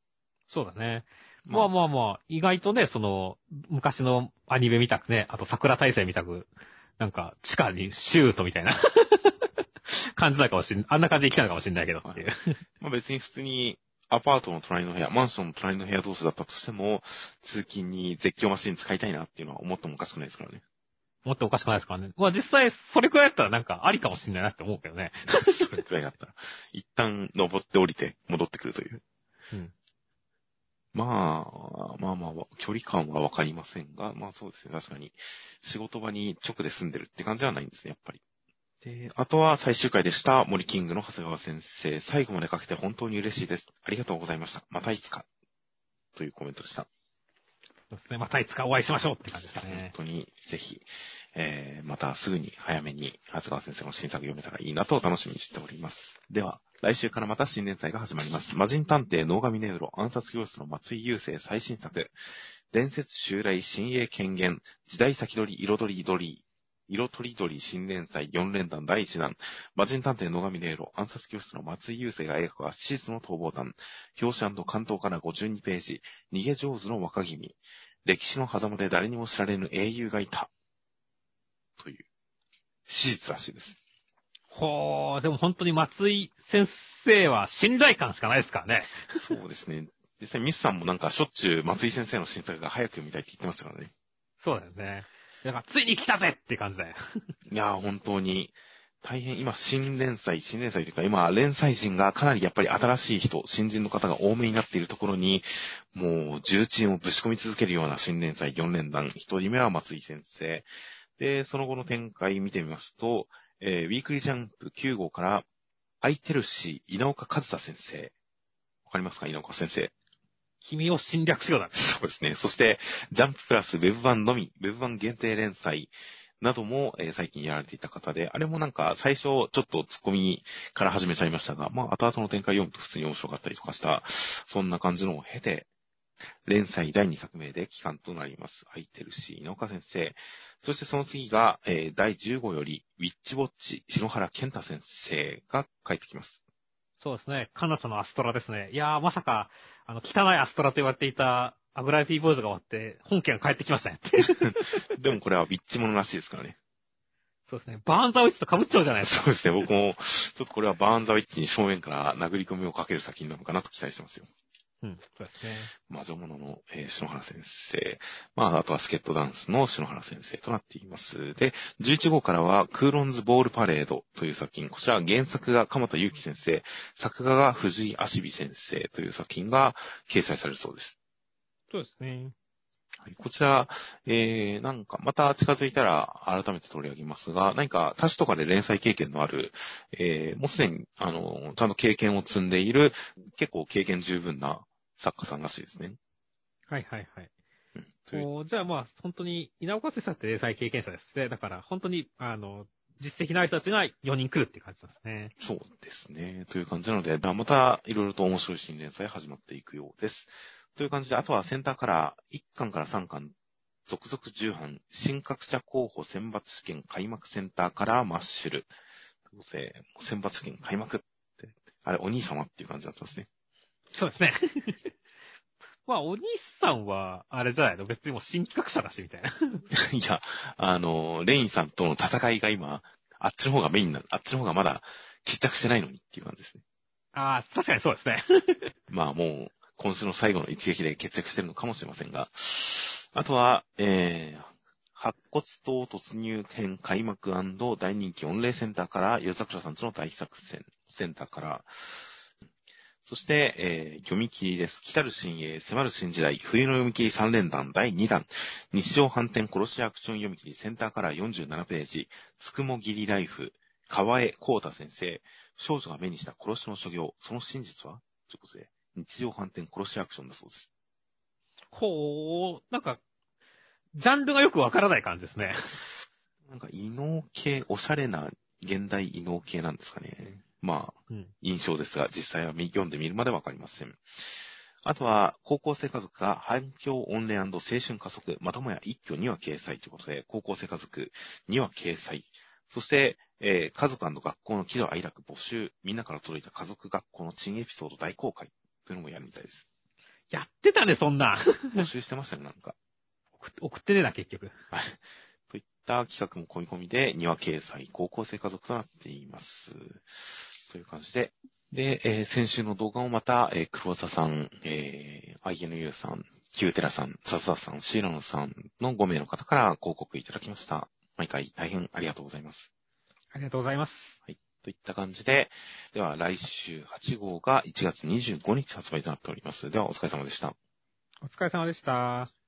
そうだね。まあまあまあ、意外とね、その、昔のアニメみたくね、あと桜大戦みたく、なんか、地下にシュートみたいな *laughs* 感じなのかもしん、あんな感じで来たのかもしんないけどっていう。まあ別に普通にアパートの隣の部屋、マンションの隣の部屋同士だったとしても、通勤に絶叫マシン使いたいなっていうのは思ってもおかしくないですからね。もっとおかしくないですからね。まあ実際、それくらいだったらなんかありかもしんないなって思うけどね。*laughs* それくらいだったら。一旦登って降りて戻ってくるという。うん。まあ、まあまあ、距離感はわかりませんが、まあそうですね。確かに、仕事場に直で住んでるって感じはないんですね、やっぱり。で、あとは最終回でした、森キングの長谷川先生。最後まで書けて本当に嬉しいです。ありがとうございました。またいつか。というコメントでした。そうですね。またいつかお会いしましょうって感じですね本。当に、ぜひ、えー、またすぐに早めに、長谷川先生の新作読めたらいいなと楽しみにしております。では、来週からまた新年祭が始まります。魔人探偵、能神ネウロ、暗殺教室の松井雄生最新作。伝説襲来、新鋭権限、時代先取り、彩りり、色とりどり新連載4連弾第1弾。魔人探偵野上ネイロ、暗殺教室の松井優生が描くはシーズの逃亡弾。表紙関東から52ページ。逃げ上手の若君。歴史の狭間で誰にも知られぬ英雄がいた。という、史実らしいです。ほー、でも本当に松井先生は信頼感しかないですからね。そうですね。実際ミスさんもなんかしょっちゅう松井先生の新作が早く読みたいって言ってましたからね。そうだよね。だか、ついに来たぜって感じだよ。いやー、本当に、大変今、新連載、新連載というか、今、連載陣がかなりやっぱり新しい人、新人の方が多めになっているところに、もう、重鎮をぶち込み続けるような新連載4連弾。一人目は松井先生。で、その後の展開見てみますと、えーウィークリージャンプ9号から、空いてるし、稲岡和太先生。わかりますか？稲岡先生。君を侵略しようだ。そうですね。そして、ジャンププラスウェブ版のみ、ウェブ版限定連載なども、えー最近やられていた方で、あれもなんか最初ちょっと突っ込みから始めちゃいましたが、まあ後々の展開読むと普通に面白かったりとかした、そんな感じのを経て、連載第2作目で期間となります。空いてるし、稲岡先生。そしてその次が、えー第15より、ウィッチウォッチ、篠原健太先生が帰ってきます。そうですね。カナタのアストラですね。いやー、まさか、あの、汚いアストラと言われていた、アグライピーボーイズが終わって、本家が帰ってきましたね。*laughs* でもこれはウィッチものらしいですからね。そうですね。バーンザウィッチと被っちゃうじゃないですか。そうですね。僕も、ちょっとこれはバーンザウィッチに正面から殴り込みをかける作品なのかなと期待してますよ。うん、そうですね。魔女物の、えー篠原先生。まあ、あとはスケットダンスの篠原先生となっています。で、11号からは、クーロンズボールパレードという作品。こちら原作が鎌田祐希先生、作画が藤井足美先生という作品が掲載されるそうです。そうですね。はいこちら、えー、なんか、また近づいたら改めて取り上げますが、何か、他誌とかで連載経験のある、えー、もうすでに、あの、ちゃんと経験を積んでいる、結構経験十分な作家さんらしいですね。はいはいはい。うんじゃあまあ、本当に、稲岡先生って連載経験者ですね。だから、本当に、あの、実績のある人たちが4人来るって感じですね。そうですね。という感じなので、またいろいろと面白い新連載始まっていくようです。という感じで、あとはセンターから1巻から3巻、続々重版、新格者候補選抜試験開幕センターからマッシュル。ということで、もう選抜試験開幕って、あれ、お兄様っていう感じだったんですね。そうですね。*laughs* まあ、お兄さんは、あれじゃないの？別にもう新企画者だし、みたいな。*laughs* いや、あの、レインさんとの戦いが今、あっちの方がメインな、あっちの方がまだ決着してないのにっていう感じですね。ああ、確かにそうですね。*laughs* まあもう、今週の最後の一撃で決着してるのかもしれませんが、あとは、えー、白骨島突入編開幕大人気御礼センターから、夜桜さんとの大作戦センターから、そして、えー、読み切りです。来たる新鋭、迫る新時代、冬の読み切り3連弾第2弾、日常反転殺しアクション読み切りセンターから47ページ、つくもぎりライフ、川江光太先生、少女が目にした殺しの所業、その真実は？ということで、日常反転殺しアクションだそうです。ほー、なんか、ジャンルがよくわからない感じですね。*laughs* なんか、異能系、おしゃれな現代異能系なんですかね。まあ、うん、印象ですが、実際は読んでみるまでわかりません。あとは、高校生家族が反響オンレ青春加速、まともや一挙には掲載ということで、高校生家族には掲載。そして、えー、家族学校の喜怒哀楽募集、みんなから届いた家族学校の珍エピソード大公開というのもやるみたいです。やってたね、そんな。募集してましたね、なんか。送ってねな、結局。はい。といった企画も込み込みで、二話掲載、高校生家族となっています。という感じで。で、えー、先週の動画をまた、えー、黒沢さん、えー、INU さん、キューテラさん、サザさん、シーラノさんの5名の方から広告いただきました。毎回大変ありがとうございます。ありがとうございます。はい。といった感じで、では来週8号が1月25日発売となっております。ではお疲れ様でした。お疲れ様でした。